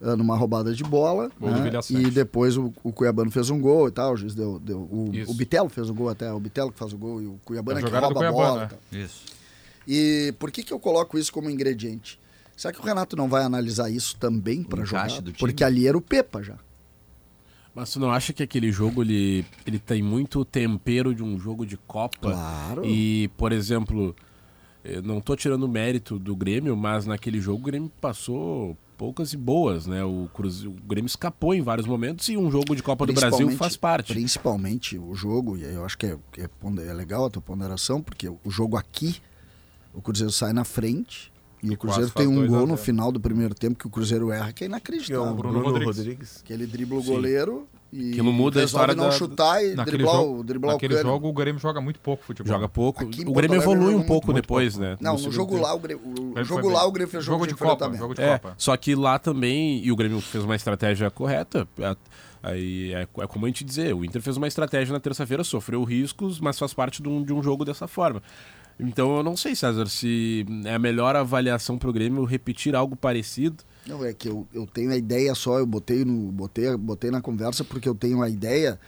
uh, numa roubada de bola. Né? E depois o, o, Cuiabano fez um gol e tal. O juiz deu. deu o, o Bitelo fez um gol até. O Bitelo que faz o gol e o Cuiabano é que rouba a bola. Né? Isso. E por que, que eu coloco isso como ingrediente? Será que o Renato não vai analisar isso também para jogar? Porque ali era o Pepa já. Mas tu não acha que aquele jogo ele, ele tem muito tempero de um jogo de Copa? Claro. E, por exemplo, eu não tô tirando mérito do Grêmio, mas naquele jogo o Grêmio passou poucas e boas, né? O, Cruze... o Grêmio escapou em vários momentos e um jogo de Copa do Brasil faz parte. Principalmente o jogo, e eu acho que é, é, é legal a tua ponderação, porque o jogo aqui, o Cruzeiro sai na frente e, o Cruzeiro tem um gol no final do primeiro tempo que o Cruzeiro erra, que é inacreditável. É o Bruno, Bruno Rodrigues. Rodrigues. Que ele dribla o goleiro e que não muda a história não da... chutar e naquele driblar, jogo, driblar naquele o jogo o Grêmio joga muito pouco futebol. Joga pouco. Aqui o Grêmio evolui um pouco depois, pouco. né? Não, no, no jogo lá o Grêmio, o jogo lá o Grêmio fez jogo, jogo de, de Copa, jogo de é, Copa. Só que lá também e o Grêmio fez uma estratégia correta. Aí é, é, como a gente dizer, o Inter fez uma estratégia na terça-feira, sofreu riscos, mas faz parte de um, de um jogo dessa forma. Então eu não sei, César, se é a melhor avaliação para o Grêmio repetir algo parecido. Não, é que eu, eu tenho a ideia só, eu botei, no, botei, botei na conversa porque eu tenho a ideia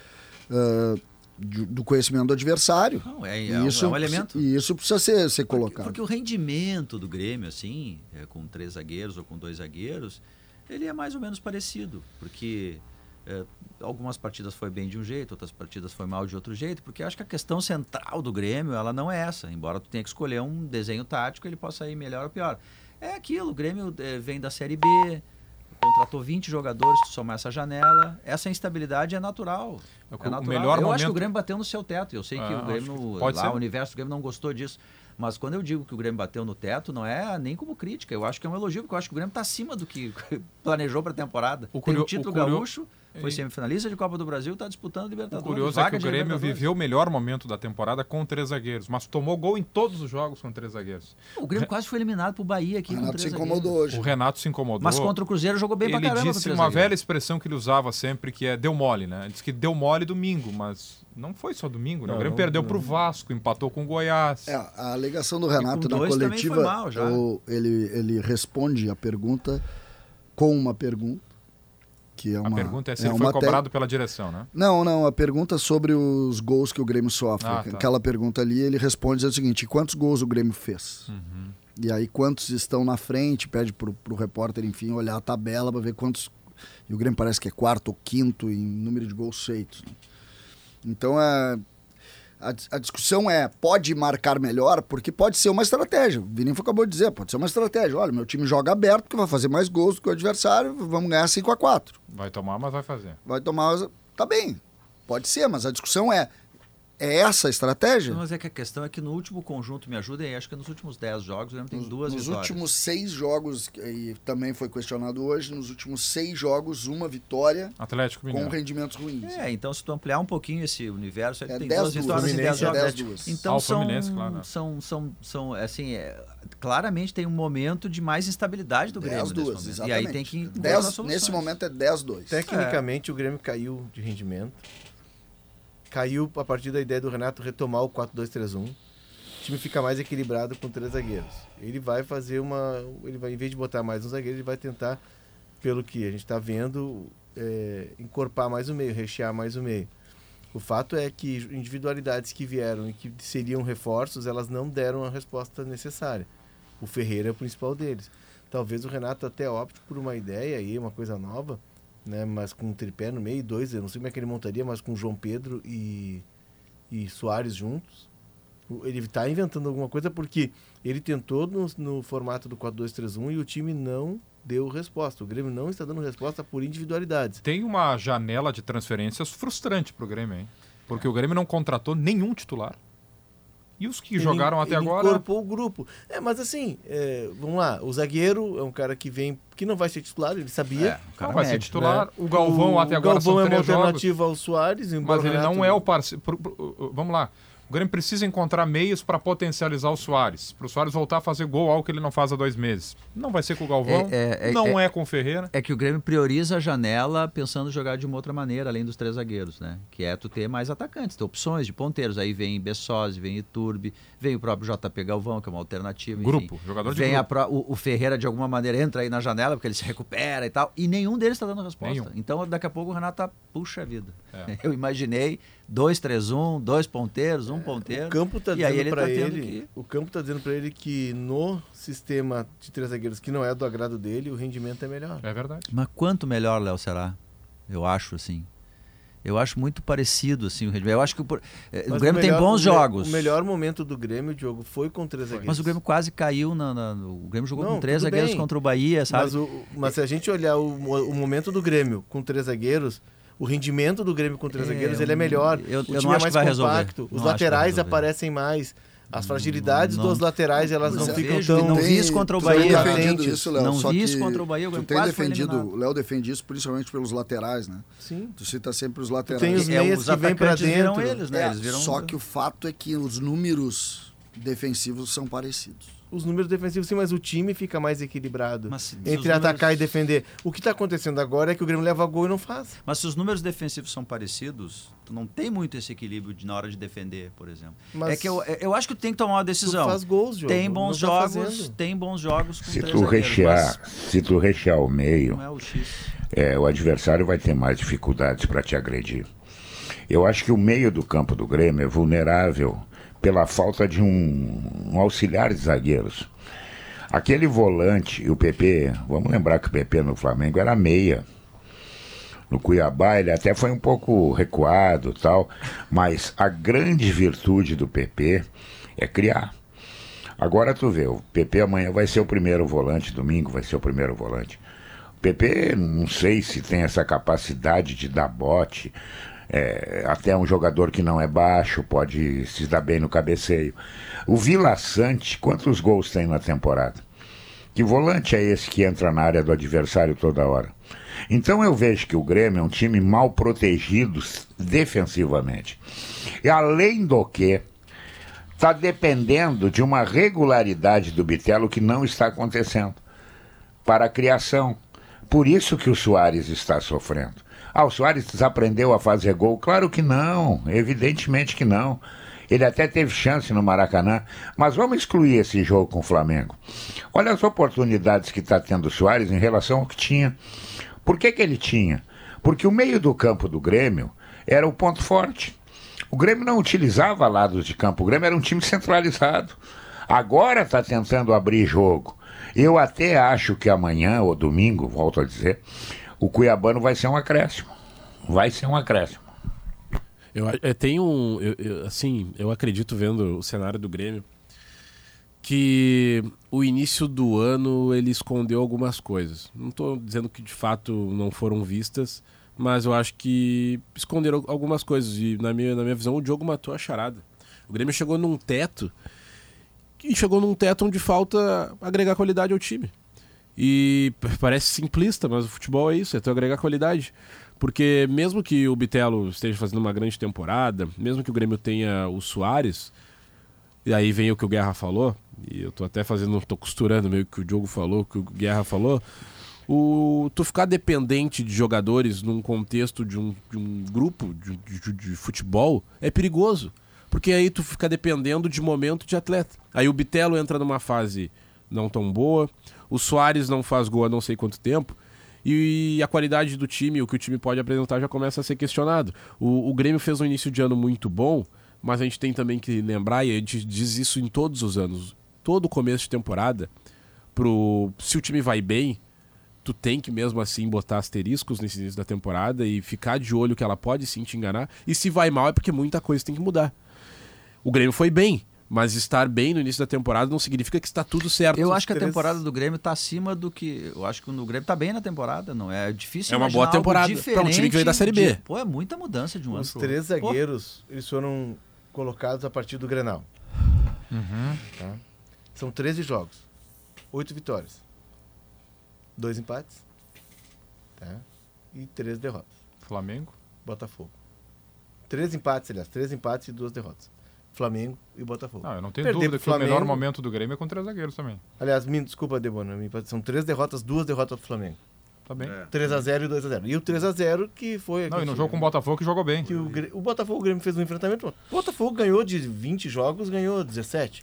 uh, de, do conhecimento do adversário. Não, é, é, isso, é um elemento. E isso precisa ser, ser colocado. Porque, porque, o rendimento do Grêmio, assim, é, com três zagueiros ou com dois zagueiros, ele é mais ou menos parecido. Porque é, algumas partidas foi bem de um jeito, outras partidas foi mal de outro jeito, porque acho que a questão central do Grêmio ela não é essa. Embora tu tenha que escolher um desenho tático, ele possa ir melhor ou pior. É aquilo, o Grêmio é, vem da Série B, contratou 20 jogadores, tu somar essa janela, essa instabilidade é natural. É, é natural. eu momento... acho que o Grêmio bateu no seu teto. Eu sei que ah, o Grêmio, lá, ser. o universo do Grêmio não gostou disso. Mas quando eu digo que o Grêmio bateu no teto, não é nem como crítica. Eu acho que é um elogio, porque eu acho que o Grêmio está acima do que planejou para a temporada. O Tem um título o gaúcho, foi semifinalista de Copa do Brasil, está disputando Libertadores. O curioso é que o Grêmio viveu o melhor momento da temporada com três zagueiros, mas tomou gol em todos os jogos com três zagueiros. O Grêmio quase foi eliminado para o Bahia aqui o Renato se incomodou hoje. O Renato se incomodou. Mas contra o Cruzeiro jogou bem ele pra caramba. Ele disse uma velha expressão que ele usava sempre, que é deu mole, né? Ele disse que deu mole domingo, mas não foi só domingo, né? Não, o Grêmio não, perdeu para o Vasco, empatou com o Goiás. É, a alegação do Renato na coletiva, o, ele, ele responde a pergunta com uma pergunta. Que é uma, a pergunta é se é ele foi cobrado te... pela direção, né? Não, não. A pergunta sobre os gols que o Grêmio sofre. Ah, tá. Aquela pergunta ali, ele responde é o seguinte: quantos gols o Grêmio fez? Uhum. E aí, quantos estão na frente? Pede para o repórter, enfim, olhar a tabela para ver quantos. E o Grêmio parece que é quarto ou quinto em número de gols feitos. Né? Então a, a, a, discussão é: pode marcar melhor? Porque pode ser uma estratégia. O Vinícius acabou de dizer: pode ser uma estratégia. Olha, meu time joga aberto, que vai fazer mais gols do que o adversário, vamos ganhar 5 a 4 Vai tomar, mas vai fazer. Vai tomar, mas. Tá bem. Pode ser, mas a discussão é: é essa a estratégia? Mas é que a questão é que no último conjunto, me ajudem, acho que nos últimos 10 jogos o Grêmio tem duas nos vitórias. Nos últimos seis jogos, e também foi questionado hoje, nos últimos seis jogos, uma vitória Atlético Mineiro. com rendimentos ruins. É, então se tu ampliar um pouquinho esse universo, é, tem duas vitórias em 10 jogos. É duas. Então ah, são, claro. Né? são, são, são, assim, é, claramente tem um momento de mais instabilidade do Grêmio. 10 duas, exatamente. E aí tem que dez, Nesse momento é 10-2. Tecnicamente é. o Grêmio caiu de rendimento caiu a partir da ideia do Renato retomar o 4-2-3-1. O time fica mais equilibrado com três zagueiros. Ele vai fazer uma. Ele vai, em vez de botar mais um zagueiro, ele vai tentar, pelo que a gente está vendo, é, encorpar mais o meio, rechear mais o meio. O fato é que individualidades que vieram e que seriam reforços, elas não deram a resposta necessária. O Ferreira é o principal deles. Talvez o Renato até opte por uma ideia aí, uma coisa nova, né? Mas com um tripé no meio, dois, eu não sei como é que ele montaria, mas com João Pedro e, e Soares juntos. Ele está inventando alguma coisa porque ele tentou no, no formato do 4-2-3-1 e o time não deu resposta. O Grêmio não está dando resposta por individualidades. Tem uma janela de transferências frustrante para o Grêmio, hein? Porque o Grêmio não contratou nenhum titular. E os que ele, jogaram até ele agora. incorporou o grupo. É, mas assim, é, vamos lá. O zagueiro é um cara que vem. que não vai ser titular, ele sabia. É, o cara vai ser titular. Né? O Galvão o, até agora Galvão são é uma alternativa jogos, ao Soares, Mas ele não é o parceiro. Vamos lá. O Grêmio precisa encontrar meios para potencializar o Soares, para o Soares voltar a fazer gol, algo que ele não faz há dois meses. Não vai ser com o Galvão, é, é, é não é, é, com o Ferreira. É que o Grêmio prioriza a janela pensando em jogar de uma outra maneira, além dos três zagueiros, né? Que é tu ter mais atacantes, ter opções de ponteiros. Aí vem Bessosi, vem Iturbe, vem o próprio JP Galvão, que é uma alternativa. Enfim. Grupo, jogador de vem grupo. O, o, Ferreira, de alguma maneira, entra aí na janela, porque ele se recupera e tal. E nenhum deles está dando resposta. Nenhum. Então, daqui a pouco o Renato tá, puxa vida. É. Eu imaginei 2-3-1, dois ponteiros, um é, ponteiro. O campo está dizendo para ele, tá que... o campo tá dizendo para ele que no sistema de três zagueiros que não é do agrado dele, o rendimento é melhor. É verdade. Mas quanto melhor, Léo, será? Eu acho assim. Eu acho muito parecido assim o rendimento. Eu acho que o, eh, o Grêmio o melhor, tem bons jogos. O melhor momento do Grêmio, Diogo, foi com três zagueiros. Mas o Grêmio quase caiu na, na o Grêmio jogou não, com três zagueiros bem. contra o Bahia, sabe? Mas, o, mas se a gente olhar o, o momento do Grêmio com três zagueiros, o rendimento do Grêmio com três é, zagueiros ele é melhor. Eu, o eu time é mais compacto. Os laterais aparecem mais. As fragilidades não, dos laterais elas não ficam vejo, tão. Não vi isso contra o Bahia. defendido isso, Léo. Não vi isso contra o Bahia. Tu tem defendido, o Léo defende isso principalmente pelos laterais, né? Sim. Tu cita sempre os laterais. tem os meias é, que vêm para dentro. Eles, né? É, eles viram... Só que o fato é que os números defensivos são parecidos os números defensivos sim, mas o time fica mais equilibrado mas, entre atacar números... e defender. O que está acontecendo agora é que o Grêmio leva gol e não faz. Mas se os números defensivos são parecidos, tu não tem muito esse equilíbrio de, na hora de defender, por exemplo. Mas é que eu, eu acho que tu tem que tomar uma decisão. Tu faz gols, jogo. Tem bons tá jogos, tem bons jogos se tu rechear, mas... se tu rechear o meio, é o, X. É, o adversário vai ter mais dificuldades para te agredir. Eu acho que o meio do campo do Grêmio é vulnerável pela falta de um, um auxiliar de zagueiros. Aquele volante, o PP, vamos lembrar que o PP no Flamengo era meia. No Cuiabá ele até foi um pouco recuado tal, mas a grande virtude do PP é criar. Agora tu vê, o PP amanhã vai ser o primeiro volante, domingo vai ser o primeiro volante. O PP não sei se tem essa capacidade de dar bote, é, até um jogador que não é baixo pode se dar bem no cabeceio. O Vila Sante, quantos gols tem na temporada? Que volante é esse que entra na área do adversário toda hora? Então eu vejo que o Grêmio é um time mal protegido defensivamente. E além do que, está dependendo de uma regularidade do Bitelo que não está acontecendo para a criação. Por isso que o Soares está sofrendo. Ah, o Soares desaprendeu a fazer gol? Claro que não, evidentemente que não. Ele até teve chance no Maracanã, mas vamos excluir esse jogo com o Flamengo. Olha as oportunidades que está tendo o Soares em relação ao que tinha. Por que, que ele tinha? Porque o meio do campo do Grêmio era o ponto forte. O Grêmio não utilizava lados de campo, o Grêmio era um time centralizado. Agora está tentando abrir jogo. Eu até acho que amanhã ou domingo, volto a dizer, o Cuiabano vai ser um acréscimo. Vai ser um acréscimo. Eu, eu tenho um. Eu, eu, assim, eu acredito vendo o cenário do Grêmio que o início do ano ele escondeu algumas coisas. Não estou dizendo que de fato não foram vistas, mas eu acho que esconderam algumas coisas. E na minha, na minha visão, o Diogo matou a charada. O Grêmio chegou num teto e chegou num teto onde falta agregar qualidade ao time. E parece simplista, mas o futebol é isso, é tu agregar qualidade. Porque mesmo que o Bitelo esteja fazendo uma grande temporada, mesmo que o Grêmio tenha o Soares, e aí vem o que o Guerra falou, e eu tô até fazendo, tô costurando meio que o Diogo falou, que o Guerra falou, o, tu ficar dependente de jogadores num contexto de um, de um grupo de, de, de futebol é perigoso. Porque aí tu fica dependendo de momento de atleta. Aí o Bitelo entra numa fase não tão boa, o Soares não faz gol há não sei quanto tempo. E a qualidade do time, o que o time pode apresentar, já começa a ser questionado. O, o Grêmio fez um início de ano muito bom, mas a gente tem também que lembrar, e a gente diz isso em todos os anos, todo começo de temporada, pro, se o time vai bem, tu tem que mesmo assim botar asteriscos nesse início da temporada e ficar de olho que ela pode sim te enganar. E se vai mal é porque muita coisa tem que mudar. O Grêmio foi bem, mas estar bem no início da temporada não significa que está tudo certo. Eu acho que a temporada do Grêmio está acima do que. Eu acho que o Grêmio está bem na temporada, não é difícil. É uma boa temporada para um time que veio da Série B. De... Pô, é muita mudança de um Os ano. Os três pro... zagueiros, Pô. eles foram colocados a partir do Grenal. Uhum. Tá? São 13 jogos, oito vitórias, dois empates tá? e três derrotas. Flamengo? Botafogo. Três empates, aliás, três empates e duas derrotas. Flamengo e Botafogo. Ah, eu não tenho Perder dúvida que Flamengo... o melhor momento do Grêmio é com três zagueiros também. Aliás, me desculpa, Debona, são três derrotas, duas derrotas do Flamengo. Tá bem. É. 3x0 e 2x0. E o 3x0 que foi. Não, e no jogo com o Botafogo que jogou bem. Que o, o Botafogo o Grêmio fez um enfrentamento. O Botafogo ganhou de 20 jogos, ganhou 17.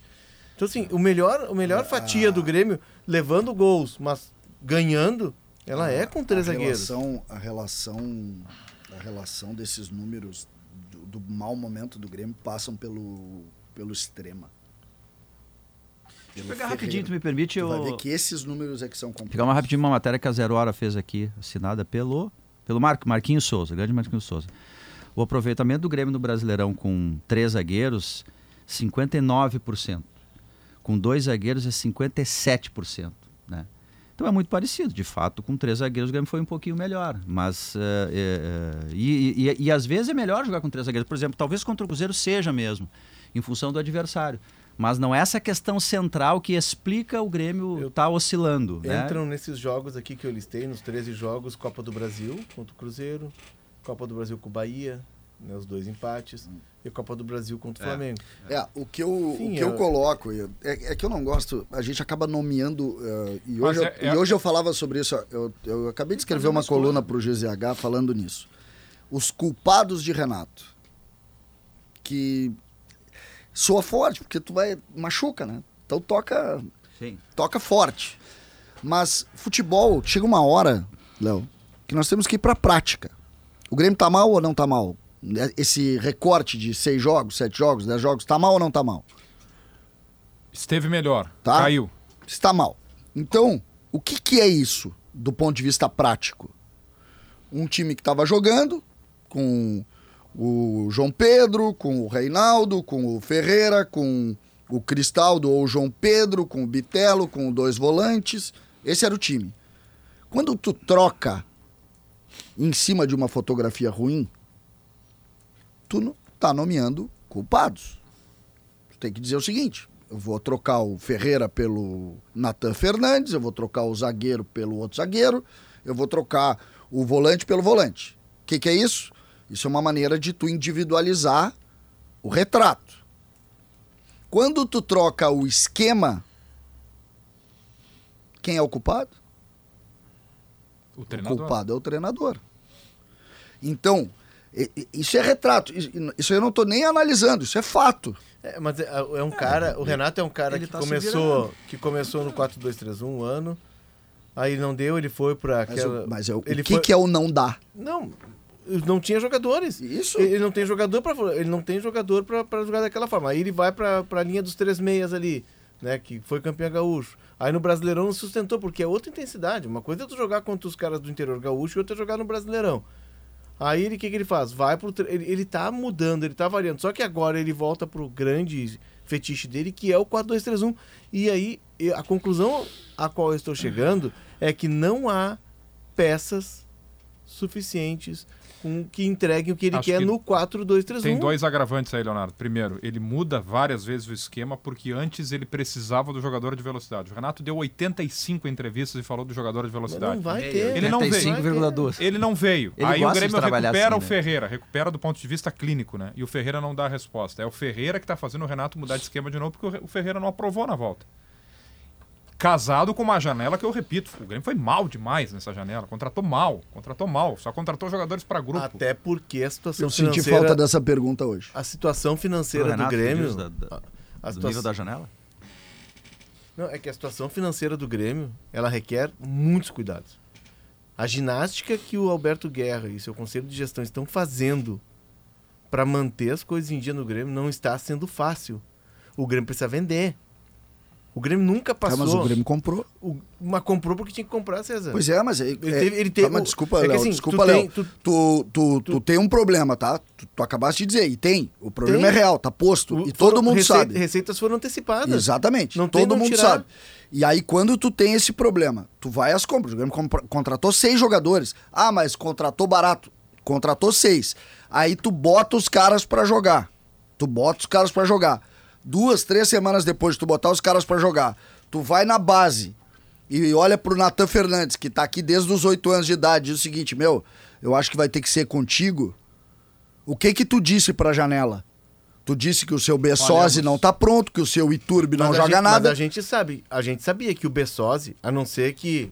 Então, assim, o melhor, o melhor ah. fatia do Grêmio, levando gols, mas ganhando, ela é com três a zagueiros. Relação, a relação, a relação desses números do, mau momento do Grêmio passam pelo, pelo extrema. Deixa eu pegar rapidinho, tu me permite. Eu... vai ver que esses números é que são complicados. Pegar uma rapidinho uma matéria que a Zero Hora fez aqui, assinada pelo, pelo Mar... Marquinhos Souza, grande Marquinhos Souza. O aproveitamento do Grêmio no Brasileirão com três zagueiros, 59%. Com dois zagueiros é 57%. Né? Então é muito parecido. De fato, com três zagueiros o Grêmio foi um pouquinho melhor. Mas. É, é, e, e, e, às vezes é melhor jogar com três zagueiros. Por exemplo, talvez contra o Cruzeiro seja mesmo, em função do adversário. Mas não é essa questão central que explica o Grêmio estar tá oscilando. Né? Entram né? nesses jogos aqui que eu listei, nos 13 jogos, Copa do Brasil contra o Cruzeiro, Copa do Brasil com o Bahia, né, os dois empates, e Copa do Brasil contra o é. Flamengo. É, o que eu, Sim, o que eu, eu coloco é, é, que eu não gosto, a gente acaba nomeando, uh, e, hoje eu, é, e hoje eu falava sobre isso, eu, eu acabei de escrever uma coluna para o GZH falando nisso. Os culpados de Renato, que soa forte, porque tu vai. machuca, né? Então toca. Sim. Toca forte. Mas futebol, chega uma hora, Léo, que nós temos que ir pra prática. O Grêmio tá mal ou não tá mal? Esse recorte de seis jogos, sete jogos, dez jogos, tá mal ou não tá mal? Esteve melhor. Tá? Caiu. Está mal. Então, o que, que é isso do ponto de vista prático? Um time que estava jogando, com o João Pedro, com o Reinaldo, com o Ferreira, com o Cristaldo ou o João Pedro, com o Bitelo, com dois volantes. Esse era o time. Quando tu troca em cima de uma fotografia ruim, tu tá nomeando culpados. Tu tem que dizer o seguinte: eu vou trocar o Ferreira pelo Natan Fernandes, eu vou trocar o zagueiro pelo outro zagueiro, eu vou trocar o volante pelo volante. O que, que é isso? Isso é uma maneira de tu individualizar o retrato. Quando tu troca o esquema, quem é o culpado? O. O culpado é o treinador. Então, isso é retrato. Isso eu não estou nem analisando, isso é fato. É, mas é, é um cara, o Renato é um cara que, tá começou, que começou no 4-2-3-1 um ano, aí não deu, ele foi para aquela... Mas, eu, ele o que, foi... que é o não dá? Não, não tinha jogadores. Isso. Ele não tem jogador para ele não tem jogador para jogar daquela forma. Aí ele vai para a linha dos três meias ali, né, que foi campeão gaúcho. Aí no Brasileirão não sustentou porque é outra intensidade. Uma coisa é tu jogar contra os caras do interior gaúcho e outra é jogar no Brasileirão. Aí ele o que, que ele faz? Vai pro ele, ele tá mudando, ele tá variando. Só que agora ele volta pro grande fetiche dele, que é o 4-2-3-1. E aí a conclusão a qual eu estou chegando é que não há peças suficientes com que entregue o que ele Acho quer que no 4-2-3-1. Tem dois agravantes aí, Leonardo. Primeiro, ele muda várias vezes o esquema porque antes ele precisava do jogador de velocidade. O Renato deu 85 entrevistas e falou do jogador de velocidade. Mas não vai ter. Ele não veio. Ele não veio. Ele aí o Grêmio recupera assim, o né? Ferreira, recupera do ponto de vista clínico, né? E o Ferreira não dá a resposta. É o Ferreira que está fazendo o Renato mudar de esquema de novo porque o Ferreira não aprovou na volta casado com uma janela que eu repito, o Grêmio foi mal demais nessa janela, contratou mal, contratou mal, só contratou jogadores para grupo. Até porque a situação eu financeira... senti falta dessa pergunta hoje. A situação financeira Renato, do Grêmio... Da, da, a, a do nível da janela? Não, é que a situação financeira do Grêmio, ela requer muitos cuidados. A ginástica que o Alberto Guerra e seu conselho de gestão estão fazendo para manter as coisas em dia no Grêmio não está sendo fácil. O Grêmio precisa vender. O Grêmio nunca passou. Ah, mas o Grêmio comprou. O, mas comprou porque tinha que comprar, César. Pois é, mas ele, ele teve. Ele teve tá, desculpa, é Léo. Assim, desculpa, Léo. Tu, tu, tu, tu, tem um problema, tá? Tu, tu acabaste de dizer, e tem. O problema tem. é real, tá posto. e todo mundo receita, sabe. Receitas foram antecipadas. Exatamente. Não todo mundo tirar. sabe. E aí, quando tu tem esse problema, tu vai às compras. O Grêmio contratou seis jogadores. Ah, mas contratou barato. Contratou seis. Aí tu bota os caras para jogar. Tu bota os caras para jogar. Duas, três semanas depois de tu botar os caras para jogar Tu vai na base e olha pro Natan Fernandes, que tá aqui desde os oito anos de idade, diz o seguinte, meu, eu acho que vai ter que ser contigo. O que que tu disse pra janela? Tu disse que o seu Bessosi não tá pronto, que o seu Iturbe não joga gente- nada. Mas a gente sabe, a gente sabia que o Bessosi, a não ser que,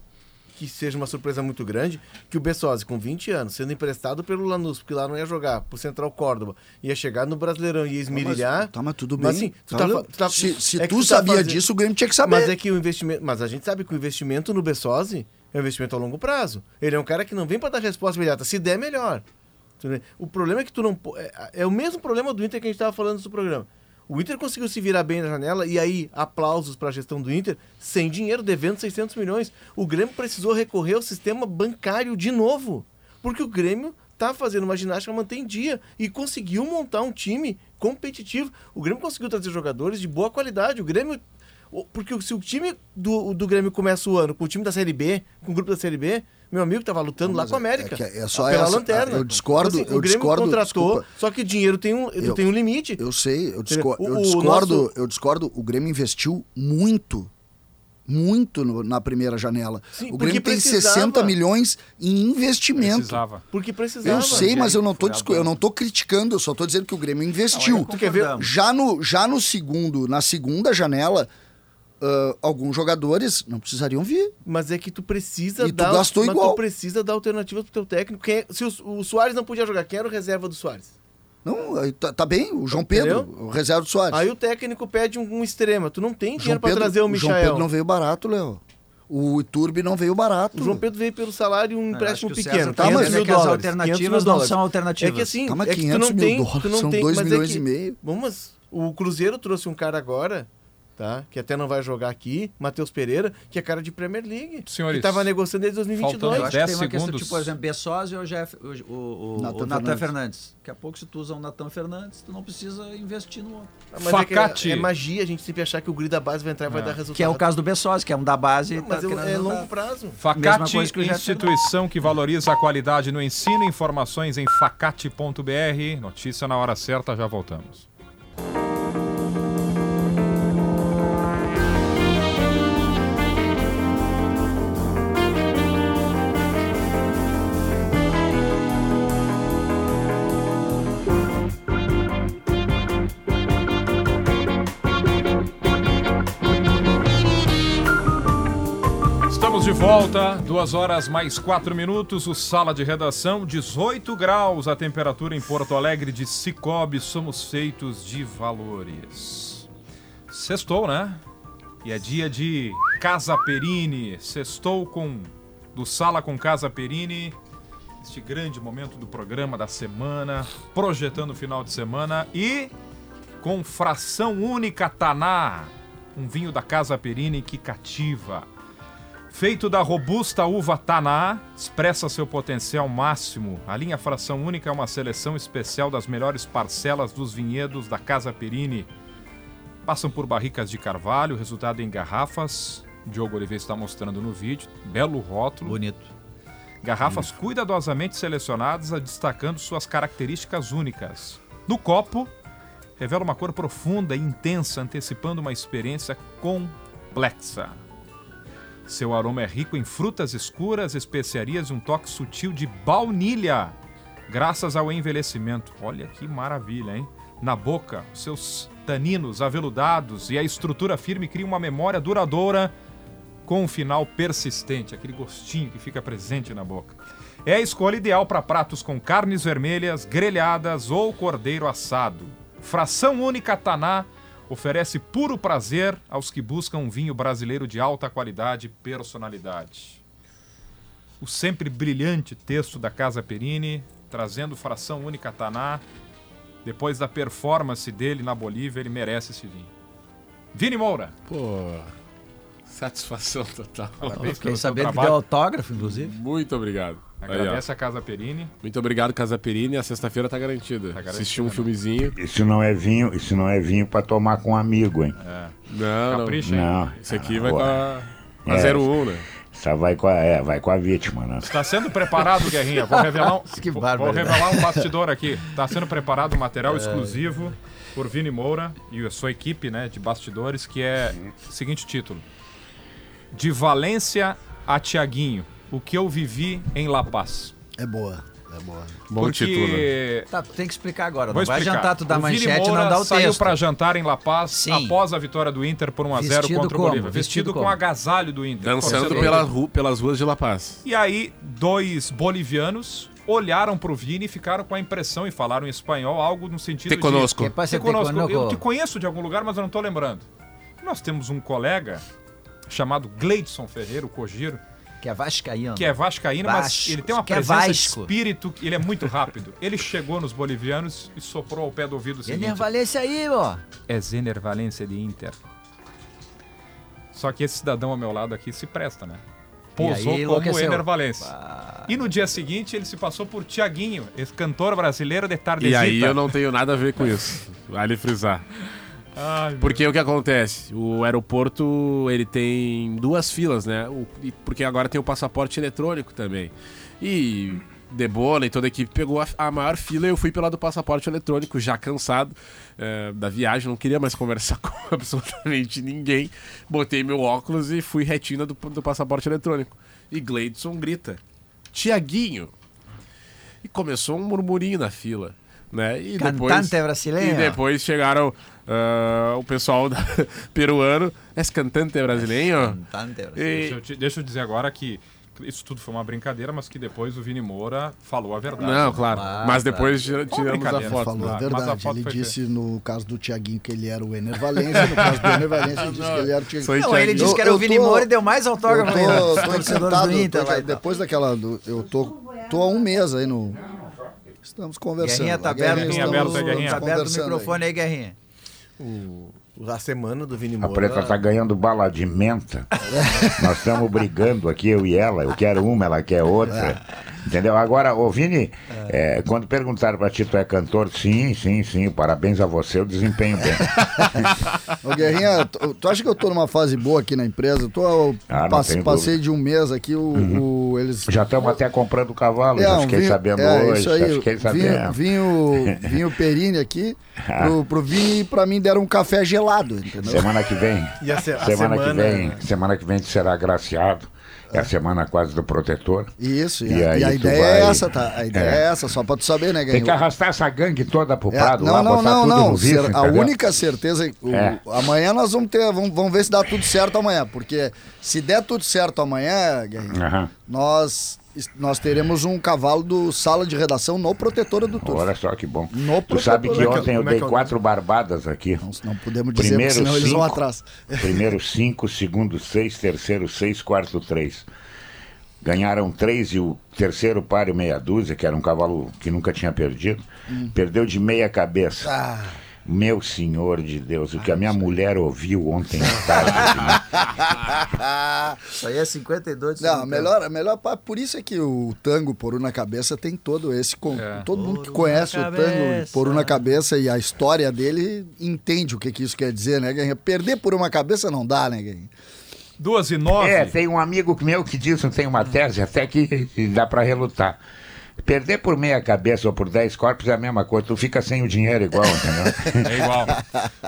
que seja uma surpresa muito grande, que o Bessosi, com 20 anos, sendo emprestado pelo Lanús, porque lá não ia jogar, pro Central Córdoba, ia chegar no Brasileirão e ia esmirilhar. Tá, mas tudo bem. Mas, assim, tu Tá, tá tu tá- se se é tu, tu tá sabia fazendo- disso, o Grêmio tinha que saber. Mas é que o investimento. Mas a gente sabe que o investimento no Bessosi é um investimento a longo prazo. Ele é um cara que não vem para dar resposta imediata. Se der, melhor. O problema é que tu não. É, é o mesmo problema do Inter que a gente estava falando no programa. O Inter conseguiu se virar bem na janela e aí aplausos para a gestão do Inter, sem dinheiro, devendo 600 milhões. O Grêmio precisou recorrer ao sistema bancário de novo, porque o Grêmio tá fazendo uma ginástica manter em dia e conseguiu montar um time competitivo. O Grêmio conseguiu trazer jogadores de boa qualidade. O Grêmio porque se o time do, do Grêmio começa o ano com o time da Série B, com o grupo da Série B, meu amigo tava lutando lá Mas com a é- América. é é só pela essa- lanterna. eu discordo- Então, eu o Grêmio discordo, contratou, desculpa. só que dinheiro tem um, Eu- tem um limite. Eu sei, eu, discor- O- eu discordo, nosso- eu discordo. O Grêmio investiu muito, muito no- na primeira janela. Sim, o Grêmio tem precisava. 60 milhões em investimento. Precisava. Porque precisava. Eu sei, mas eu não, tô, eu não tô criticando, eu só tô dizendo que o Grêmio investiu. Tu quer ver? Já no, já no segundo, na segunda janela, ah, alguns jogadores não precisariam vir. Mas é que tu precisa E tu dar. gastou mas igual. tu precisa dar alternativas pro teu técnico. Quem é- se o, o Soares não podia jogar, quem era o reserva do Soares? Não, tá, tá bem, o João Pedro, Entendeu? o reserva do Soares. Aí o técnico pede um, um extrema. Tu não tem João dinheiro pra Pedro, trazer o João Michael. Pedro não veio barato, Léo. O Iturbe não veio barato. O João Pedro veio pelo salário e um acho empréstimo que o pequeno. Tá, 500 mas é que as alternativas 500 mil não são alternativas. É que assim, Tá, mas é que tu 500 não mil tem, dólares tu não são tem, dois mas milhões é que, e meio. Bom, mas o Cruzeiro trouxe um cara agora, tá? Que até não vai jogar aqui, Matheus Pereira, que é cara de Premier League. Senhores, que tava negociando desde 2022. faltando Eu acho que 10 tem uma questão, segundos. tipo, por exemplo, Bessosi ou Jeff, o, o, o, Natan o Natan Fernandes. Fernandes. Daqui a pouco, se tu usa o Natan Fernandes, tu não precisa investir no outro. Mas é, Facate. é, é magia a gente sempre achar que o grid da base vai entrar e vai dar resultado. Que é o caso do Bessosi, que é um da base. Não, mas tá é, querendo é andar. longo prazo. Mesma Facate, coisa que instituição que valoriza a qualidade no ensino. Informações em facate.br. Notícia na hora certa, já voltamos. Volta, duas horas mais quatro minutos, o Sala de Redação, 18 graus a temperatura em Porto Alegre de Cicobi, somos feitos de valores. Sextou, né? E é dia de Casa Perini, sextou com do Sala com Casa Perini, este grande momento do programa da semana, projetando o final de semana e com fração única Taná, um vinho da Casa Perini que cativa. Feito da robusta uva Taná, expressa seu potencial máximo. A linha Fração Única é uma seleção especial das melhores parcelas dos vinhedos da Casa Perini. Passam por barricas de carvalho, resultado em garrafas. Diogo Oliveira está mostrando no vídeo. Belo rótulo. Bonito. Garrafas cuidadosamente selecionadas, destacando suas características únicas. No copo, revela uma cor profunda e intensa, antecipando uma experiência complexa. Seu aroma é rico em frutas escuras, especiarias e um toque sutil de baunilha, graças ao envelhecimento. Olha que maravilha, hein? Na boca, seus taninos aveludados e a estrutura firme criam uma memória duradoura com um final persistente, aquele gostinho que fica presente na boca. É a escolha ideal para pratos com carnes vermelhas, grelhadas ou cordeiro assado. Fração única Taná oferece puro prazer aos que buscam um vinho brasileiro de alta qualidade e personalidade. O sempre brilhante texto da Casa Perini, trazendo fração única Taná. Depois da performance dele na Bolívia, ele merece esse vinho. Vini Moura. Pô, satisfação total. Parabéns Fiquei sabendo que deu autógrafo, inclusive. Muito obrigado. Aí. Agradece a Casa Perini. Muito obrigado, Casa Perini. A sexta-feira tá garantida. garantida, Assistir um né? filmezinho. Isso não é vinho, isso não é vinho pra tomar com um amigo, hein? Não, não. Capricha, hein? Não. Isso aqui vai com a, a É. 01, né? Só vai com a, é, vai com a vítima, né? Está sendo preparado, Guerrinha. Vou revelar um, Que vou, vou revelar um bastidor aqui. Está sendo preparado um material exclusivo por Vini Moura e a sua equipe né, de bastidores, que é o seguinte título. De Valência a Tiaguinho, o que eu vivi em La Paz. É boa. É boa. Bom Porque... título. Tá, tem que explicar agora. Vou não vai explicar. adiantar tu dar o Vini manchete e Moura não dar o saiu texto. para jantar em La Paz Sim. após a vitória do Inter por 1 a 0 Vestido contra como? o Bolívar. Vestido, Vestido com agasalho do Inter. Dançando pela ru- pelas ruas de La Paz. E aí, dois bolivianos olharam pro Vini e ficaram com a impressão e falaram em espanhol algo no sentido Te conosco. Que de... passa Te te conosco. Eu te conheço de algum lugar, mas eu não tô lembrando. Nós temos um colega chamado Gleidson Ferreira, o Cogiro, Que é vascaíno. que é vascaíno, mas Vasco, ele tem uma é presença de Vasco. espírito, ele é muito rápido. Ele chegou nos bolivianos e soprou ao pé do ouvido o seguinte... Ener Valência aí, ó. É Zener Valência de Inter. Só que esse cidadão ao meu lado aqui se presta, né? Posou aí como enlouqueceu. Ener Valência. E no dia seguinte ele se passou por Tiaguinho, esse cantor brasileiro de E Tardesita. aí eu não tenho nada a ver com isso. Vale frisar. Ai, Porque o que acontece? O aeroporto ele tem duas filas, né? O- porque agora tem o passaporte eletrônico também. E Debola e toda a equipe pegou a, a maior fila e eu fui pela do passaporte eletrônico, já cansado eh, da viagem, não queria mais conversar com absolutamente ninguém. Botei meu óculos e fui retina do, do passaporte eletrônico. E Gleidson grita: Tiaguinho! E começou um murmurinho na fila. Né? E depois, Cantante brasileiro. E depois chegaram ah, o pessoal da- peruano. Esse cantante brasileiro. Cantante brasileiro. Deixa eu, te- deixa eu dizer agora que isso tudo foi uma brincadeira, mas que depois o Vini Moura falou a verdade. não, claro. Ah, Mas depois tira- tiramos a foto. Falou a a verdade. foto Ele disse no caso do Tiaguinho que ele era o Ener Valência, no caso do Ener Valência ele disse que ele era o Tiaguinho. Não, ele disse que era Eu- o eu Vini tô- Moura e deu mais Eu autógrafo tô, ainda. tô Torcedores sentado, do Inter tô- depois daquela. do- eu tô, tô há um mês aí no. Estamos conversando. Guerrinha tá A aberto, Guerrinha estamos aberto, Guerrinha. tá aberto o microfone aí, Guerrinha. O, a semana do Vini A Moura. preta tá ganhando bala de menta. Nós estamos brigando aqui, eu e ela. Eu quero uma, ela quer outra. Entendeu? Agora, ô Vini, é, quando perguntaram pra ti, tu é cantor? Sim, sim, sim. Parabéns a você, eu desempenho bem. Ô, Guerrinha, tu, tu acha que eu tô numa fase boa aqui na empresa? Eu tô, eu Ah, não passe- passei de um mês aqui, o, o- eles. Já estamos até comprando cavalo, É, já fiquei vinho- sabendo é, hoje. isso aí, já fiquei vinho, sabendo. vinho, vinho Perini aqui, pro, pro Vini e pra mim deram um café gelado, entendeu? Semana que vem. E a se- a semana, que semana- vem, semana que vem será agraciado. É a semana quase do protetor. Isso, e, a, e a ideia vai- é essa, tá? A ideia é, É. essa, só pra tu saber, né, Tem Guerrinha? que arrastar essa gangue toda pro É, prado não, lá, não, botar não, tudo não. no bife, a entendeu? única certeza. o- É. Amanhã nós vamos ter. Vamos, vamos ver se dá tudo certo amanhã. Porque se der tudo certo amanhã, Aham. nós, nós teremos um cavalo do sala de redação no Protetora do Turf. Olha só que bom. No tu sabe que ontem eu é dei é quatro barbadas aqui. Não, não podemos dizer, Primeiro senão eles vão cinco, atrás. primeiro cinco, segundo seis, terceiro seis, quarto três. Ganharam três e o terceiro páreo meia dúzia, que era um cavalo que nunca tinha perdido. Perdeu de meia cabeça. Hum. Ah. Meu senhor de Deus, o que a minha mulher ouviu ontem à tarde. Isso aí é 52 de Não, melhor, melhor por isso é que o tango Poru na cabeça tem todo esse É. todo mundo que conhece o tango. Poru na cabeça e a história dele entende o que, que isso quer dizer, né, Guerrinha? Perder por uma cabeça não dá, né, Guerrinha? Duas e nove. É, tem um amigo meu que diz, tem uma tese até que dá pra relutar. Perder por meia cabeça ou por dez corpos é a mesma coisa, tu fica sem o dinheiro igual, entendeu? É igual.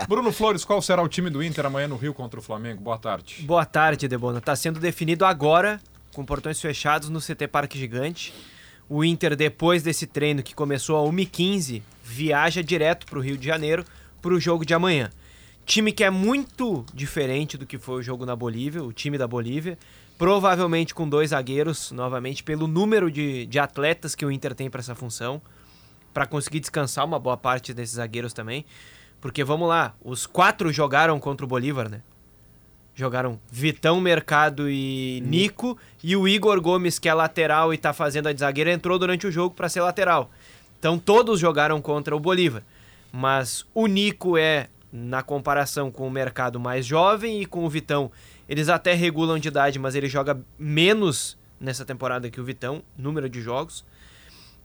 Bruno Flores, qual será o time do Inter amanhã no Rio contra o Flamengo? Boa tarde. Boa tarde, Debona. Está sendo definido agora, com portões fechados no CT Parque Gigante. O Inter, depois desse treino que começou a 1h15, viaja direto para o Rio de Janeiro para o jogo de amanhã. Time que é muito diferente do que foi o jogo na Bolívia, o time da Bolívia. Provavelmente com dois zagueiros, novamente, pelo número de, de atletas que o Inter tem para essa função. Para conseguir descansar uma boa parte desses zagueiros também. Porque vamos lá, os quatro jogaram contra o Bolívar, né? Jogaram Vitão, Mercado e Nico. E o Igor Gomes, que é lateral e tá fazendo a de zagueiro, entrou durante o jogo para ser lateral. Então todos jogaram contra o Bolívar. Mas o Nico é, na comparação com o Mercado, mais jovem e com o Vitão, eles até regulam de idade, mas ele joga menos nessa temporada que o Vitão, número de jogos.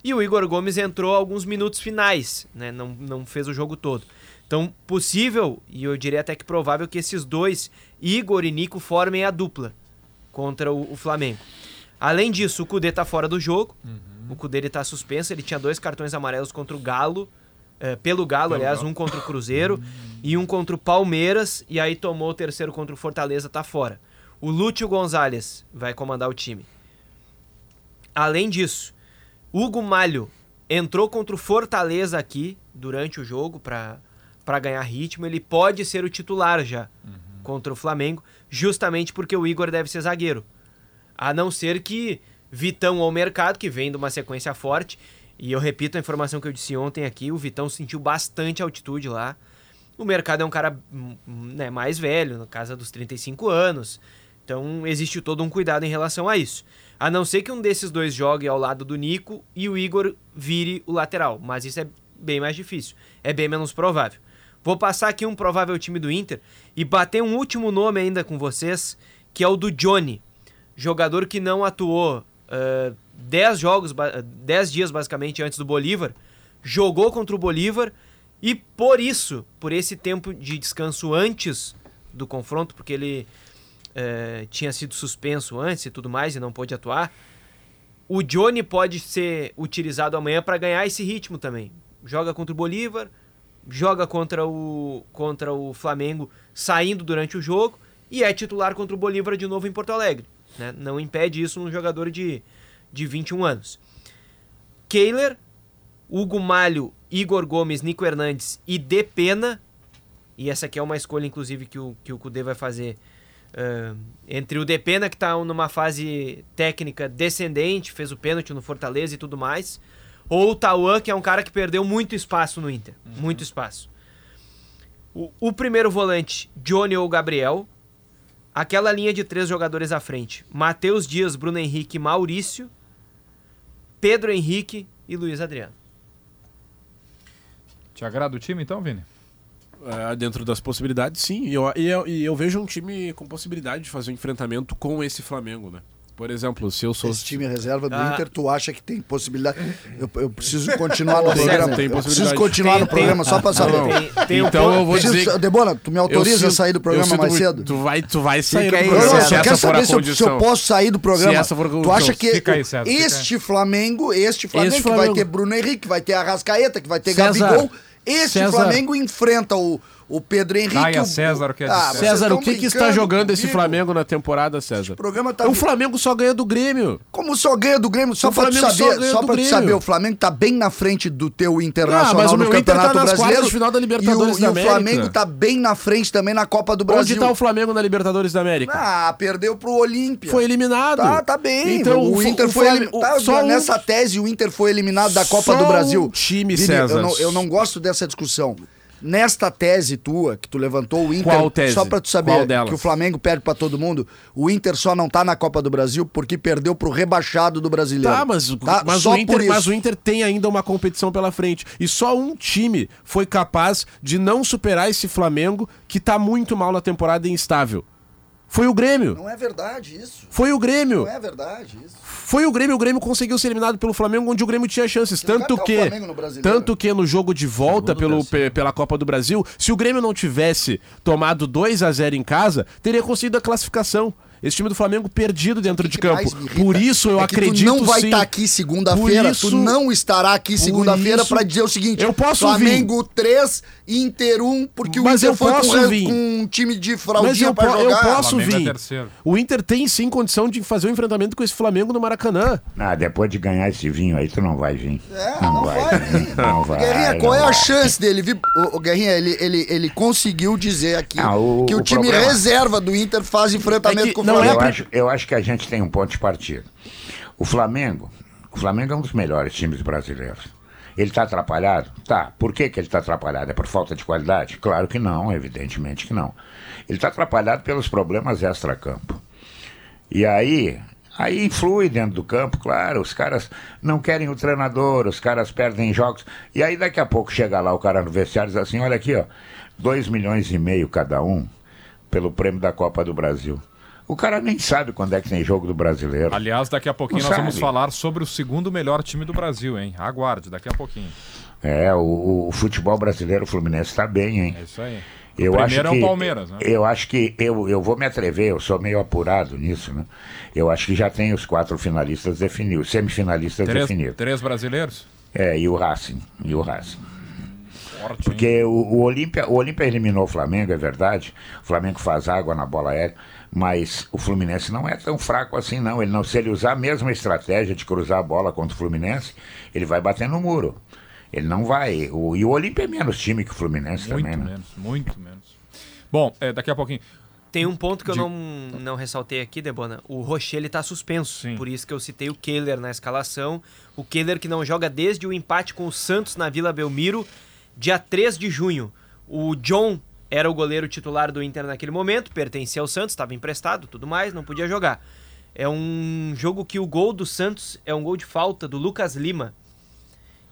E o Igor Gomes entrou alguns minutos finais, né? não, não fez o jogo todo. Então, possível, e eu diria até que provável, que esses dois, Igor e Nico, formem a dupla contra o, o Flamengo. Além disso, o Cudê tá fora do jogo. O Cudê ele tá suspenso, ele tinha dois cartões amarelos contra o Galo, eh, pelo Galo, aliás, um contra o Cruzeiro e um contra o Palmeiras, e aí tomou o terceiro contra o Fortaleza, tá fora. O Lúcio Gonzalez vai comandar o time. Além disso, Hugo Malho entrou contra o Fortaleza aqui durante o jogo para ganhar ritmo. Ele pode ser o titular já uhum. contra o Flamengo, justamente porque o Igor deve ser zagueiro. A não ser que Vitão ao mercado, que vem de uma sequência forte. E eu repito a informação que eu disse ontem aqui: o Vitão sentiu bastante altitude lá. O mercado é um cara hum, né, mais velho, na casa dos 35 anos. Então existe todo um cuidado em relação a isso. A não ser que um desses dois jogue ao lado do Nico e o Igor vire o lateral. Mas isso é bem mais difícil. É bem menos provável. Vou passar aqui um provável time do Inter e bater um último nome ainda com vocês, que é o do Johnny. Jogador que não atuou 10 uh, jogos, 10 dias basicamente antes do Bolívar. Jogou contra o Bolívar e por isso, por esse tempo de descanso antes do confronto, porque ele é, tinha sido suspenso antes e tudo mais e não pôde atuar, o Johnny pode ser utilizado amanhã para ganhar esse ritmo também. Joga contra o Bolívar, joga contra o, contra o Flamengo saindo durante o jogo e é titular contra o Bolívar de novo em Porto Alegre. Né? Não impede isso um jogador de, de 21 anos. Kehler, Hugo Malho Igor Gomes, Nico Hernandes e Depena. E essa aqui é uma escolha, inclusive, que o, que o Kudê vai fazer. Uh, entre o Depena, que está numa fase técnica descendente, fez o pênalti no Fortaleza e tudo mais, ou o Tauan, que é um cara que perdeu muito espaço no Inter. Uhum. Muito espaço. O, o, primeiro volante, Johnny ou Gabriel. Aquela linha de três jogadores à frente: Matheus Dias, Bruno Henrique Maurício, Pedro Henrique e Luiz Adriano. Te agrada o time então, Vini? É, dentro das possibilidades, sim. E eu, e, eu, e eu vejo um time com possibilidade de fazer um enfrentamento com esse Flamengo, né? Por exemplo, se eu sou. Esse time reserva do ah. Inter, tu acha que tem possibilidade? Eu, eu preciso continuar no programa. Tem eu preciso continuar tem, no programa tem, só pra saber. Tem, tem então um eu vou preciso, dizer. Debona, tu me autoriza a sair do programa mais cedo? Tu vai, tu vai sair do programa. se essa for a se eu, se eu posso sair do programa. Se for tu acha que aí, este Flamengo, este Flamengo, este Flamengo que vai ter Bruno Henrique, vai ter Arrascaeta, que vai ter César. Gabigol este César... Flamengo enfrenta o, o Pedro Henrique. Caia César, quer ah, César, o que, que está jogando esse Flamengo na temporada, César? O, programa tá... o Flamengo só ganha do Grêmio. Como só ganha do Grêmio? Só o tu saber, só, só pra tu saber, o Flamengo tá bem na frente do teu Internacional ah, mas o meu no Campeonato Inter tá Brasileiro. final da Libertadores e o, da América. E o Flamengo tá bem na frente também na Copa do Brasil. Onde tá o Flamengo na Libertadores da América? Ah, perdeu pro Olímpia. Foi eliminado. Tá, tá bem. Então o, Inter foi eliminado. Tá, só nessa tese o Inter foi eliminado da Copa do Brasil. time, César. Eu não gosto dessa discussão. Nesta tese tua, que tu levantou, o Inter. Qual tese? Só pra tu saber que o Flamengo perde para todo mundo, o Inter só não tá na Copa do Brasil porque perdeu pro rebaixado do brasileiro. Tá, mas, tá? Mas, o Inter, mas o Inter tem ainda uma competição pela frente. E só um time foi capaz de não superar esse Flamengo que tá muito mal na temporada e instável. Foi o Grêmio. Não é verdade isso. Foi o Grêmio. Não é verdade isso. Foi o Grêmio, o Grêmio conseguiu ser eliminado pelo Flamengo, onde o Grêmio tinha chances. Tanto que, tanto que no jogo de volta pelo, pela Copa do Brasil, se o Grêmio não tivesse tomado 2 a 0 em casa, teria conseguido a classificação. Esse time do Flamengo perdido dentro de campo. Por isso eu é acredito tu não vai estar tá aqui segunda-feira, tu não estará aqui segunda-feira para dizer o seguinte: eu posso Flamengo vir. 3, Inter 1, porque Mas o Inter eu foi posso com, vir. com um time de fraldinha para jogar. Eu posso é vir. É o Inter tem sim condição de fazer o um enfrentamento com esse Flamengo no Maracanã. Ah, depois de ganhar esse vinho aí, tu não vai vir. É, não, não vai. vai. Não vai. Guerrinha, qual é a chance dele vir? O, o Guerrinha, ele, ele, ele conseguiu dizer aqui ah, o, que o, o time problema... reserva do Inter faz enfrentamento é que, com o Flamengo. Não é, eu acho, eu acho que a gente tem um ponto de partida. O Flamengo, o Flamengo é um dos melhores times brasileiros. Ele está atrapalhado? Tá. Por que, que ele está atrapalhado? É por falta de qualidade? Claro que não, evidentemente que não. Ele está atrapalhado pelos problemas extra-campo. E aí, aí influi dentro do campo, claro. Os caras não querem o treinador, os caras perdem jogos. E aí daqui a pouco chega lá o cara no vestiário e diz assim: olha aqui, ó, 2 milhões e meio cada um pelo prêmio da Copa do Brasil. O cara nem sabe quando é que tem jogo do brasileiro. Aliás, daqui a pouquinho Não nós sabe. vamos falar sobre o segundo melhor time do Brasil, hein? Aguarde, daqui a pouquinho. É, o, o futebol brasileiro, o Fluminense está bem, hein? É isso aí. Eu o acho é que, o Palmeiras, né? Eu acho que eu, eu vou me atrever, eu sou meio apurado nisso, né? Eu acho que já tem os quatro finalistas definidos, semifinalistas três, definidos. Três brasileiros? É, e o Racing, e o Racing. Forte, Porque o, o Olímpia o Olímpia eliminou o Flamengo, é verdade. O Flamengo faz água na bola aérea. Mas o Fluminense não é tão fraco assim, não. Ele não. Se ele usar a mesma estratégia de cruzar a bola contra o Fluminense, ele vai bater no muro. Ele não vai. O, e o Olímpia é menos time que o Fluminense muito também, né? Menos, muito menos. Bom, é, daqui a pouquinho. Tem um ponto que de... eu não, não ressaltei aqui, Debona. O Rocher está suspenso. Sim. Por isso que eu citei o Kehler na escalação. O Kehler que não joga desde o empate com o Santos na Vila Belmiro, dia 3 de junho. O John era o goleiro titular do Inter naquele momento, pertencia ao Santos, estava emprestado, tudo mais, não podia jogar. É um jogo que o gol do Santos é um gol de falta do Lucas Lima,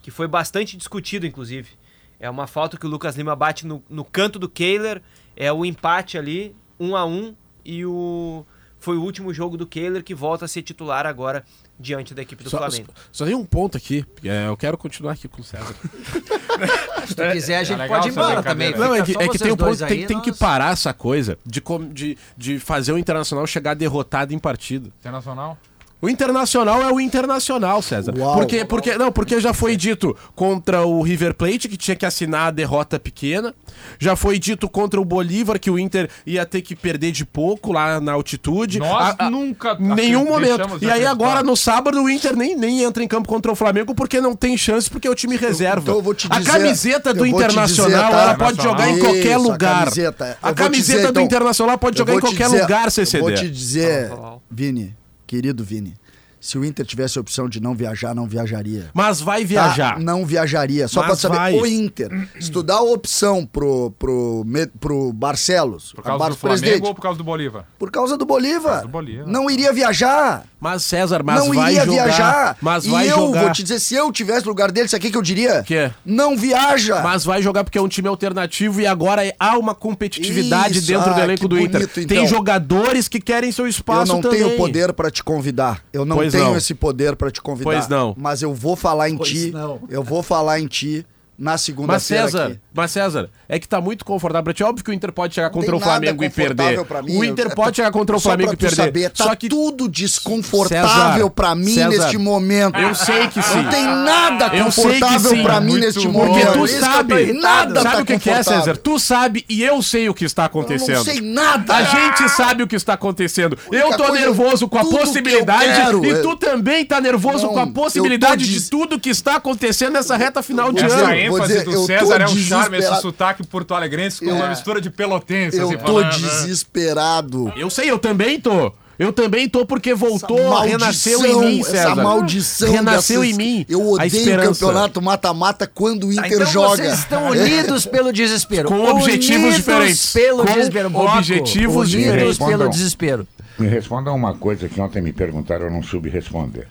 que foi bastante discutido, inclusive. É uma falta que o Lucas Lima bate no, no canto do Kehler, é o empate ali, um a um, e o foi o último jogo do Kehler que volta a ser titular agora diante da equipe do só, Flamengo. Só, só tem um ponto aqui, é, eu quero continuar aqui com o César. Se tu quiser, a gente é pode ir embora também. Não, é que, é que tem um ponto, tem, tem que parar essa coisa de, de, de fazer o Internacional chegar derrotado em partida. Internacional? O Internacional é o Internacional, César. Uau, porque, porque, não, porque já foi dito contra o River Plate que tinha que assinar a derrota pequena. Já foi dito contra o Bolívar que o Inter ia ter que perder de pouco lá na altitude. Nós a, a, nunca. Nenhum momento. E aí agora no sábado o Inter nem, nem entra em campo contra o Flamengo porque não tem chance porque é o time reserva. Então eu vou te dizer, a camiseta do Internacional dizer, tá? ela pode jogar em qualquer Isso, lugar. A camiseta, a camiseta dizer, do então, Internacional pode jogar em qualquer dizer, lugar, CCD. Eu vou te dizer, Vini querido Vini, se o Inter tivesse a opção de não viajar, não viajaria. Mas vai viajar. Tá? Não viajaria. Só para saber, vai. o Inter, se tu dá a opção pro, pro, pro Barcelos, por causa do Flamengo ou por causa do Bolívar? Por causa do Bolívar. Do Bolívar. Não iria viajar. Mas César, mas não vai iria jogar. viajar. Mas e vai eu jogar. vou te dizer, se eu tivesse no lugar dele, isso aqui que eu diria? Que? Não viaja. Mas vai jogar porque é um time alternativo e agora há uma competitividade Isso, dentro ah, do elenco do bonito, Inter. Então. Tem jogadores que querem seu espaço também. Eu não também. tenho poder para te convidar. Eu não pois tenho não. esse poder para te convidar. Pois não. Mas eu vou falar em pois ti. Não. Eu vou falar em ti na segunda-feira. Mas César, aqui. Mas César, é que tá muito confortável pra ti. Óbvio que o Inter pode chegar contra o Flamengo e perder. Mim, o Inter pode chegar contra o Flamengo e perder. Saber, tá Só que tudo desconfortável para mim César, neste momento. Eu sei que sim. Não tem nada confortável para mim neste momento. Porque tu sabe, nada sabe tá o que, que, é, César? Tu sabe e eu sei o que está acontecendo. Eu não sei nada. A gente sabe o que está acontecendo. Eu tô nervoso com a possibilidade e tu também tá nervoso com a possibilidade de tudo que está acontecendo nessa reta final de ano. A ênfase do César é um charme, esse sotaque porto-alegrense com uma mistura de pelotense. Eu assim, tô falando, desesperado. Né? Eu sei, eu também tô. Eu também tô porque voltou, renasceu em mim, César. Essa maldição renasceu dessas... em mim. Eu odeio o campeonato mata-mata quando o Inter então joga. Vocês estão unidos pelo desespero. Com objetivos unidos diferentes. Pelo Com desespero. objetivos unidos diferentes. pelo desespero. Me respondam uma coisa que ontem me perguntaram, eu não soube responder.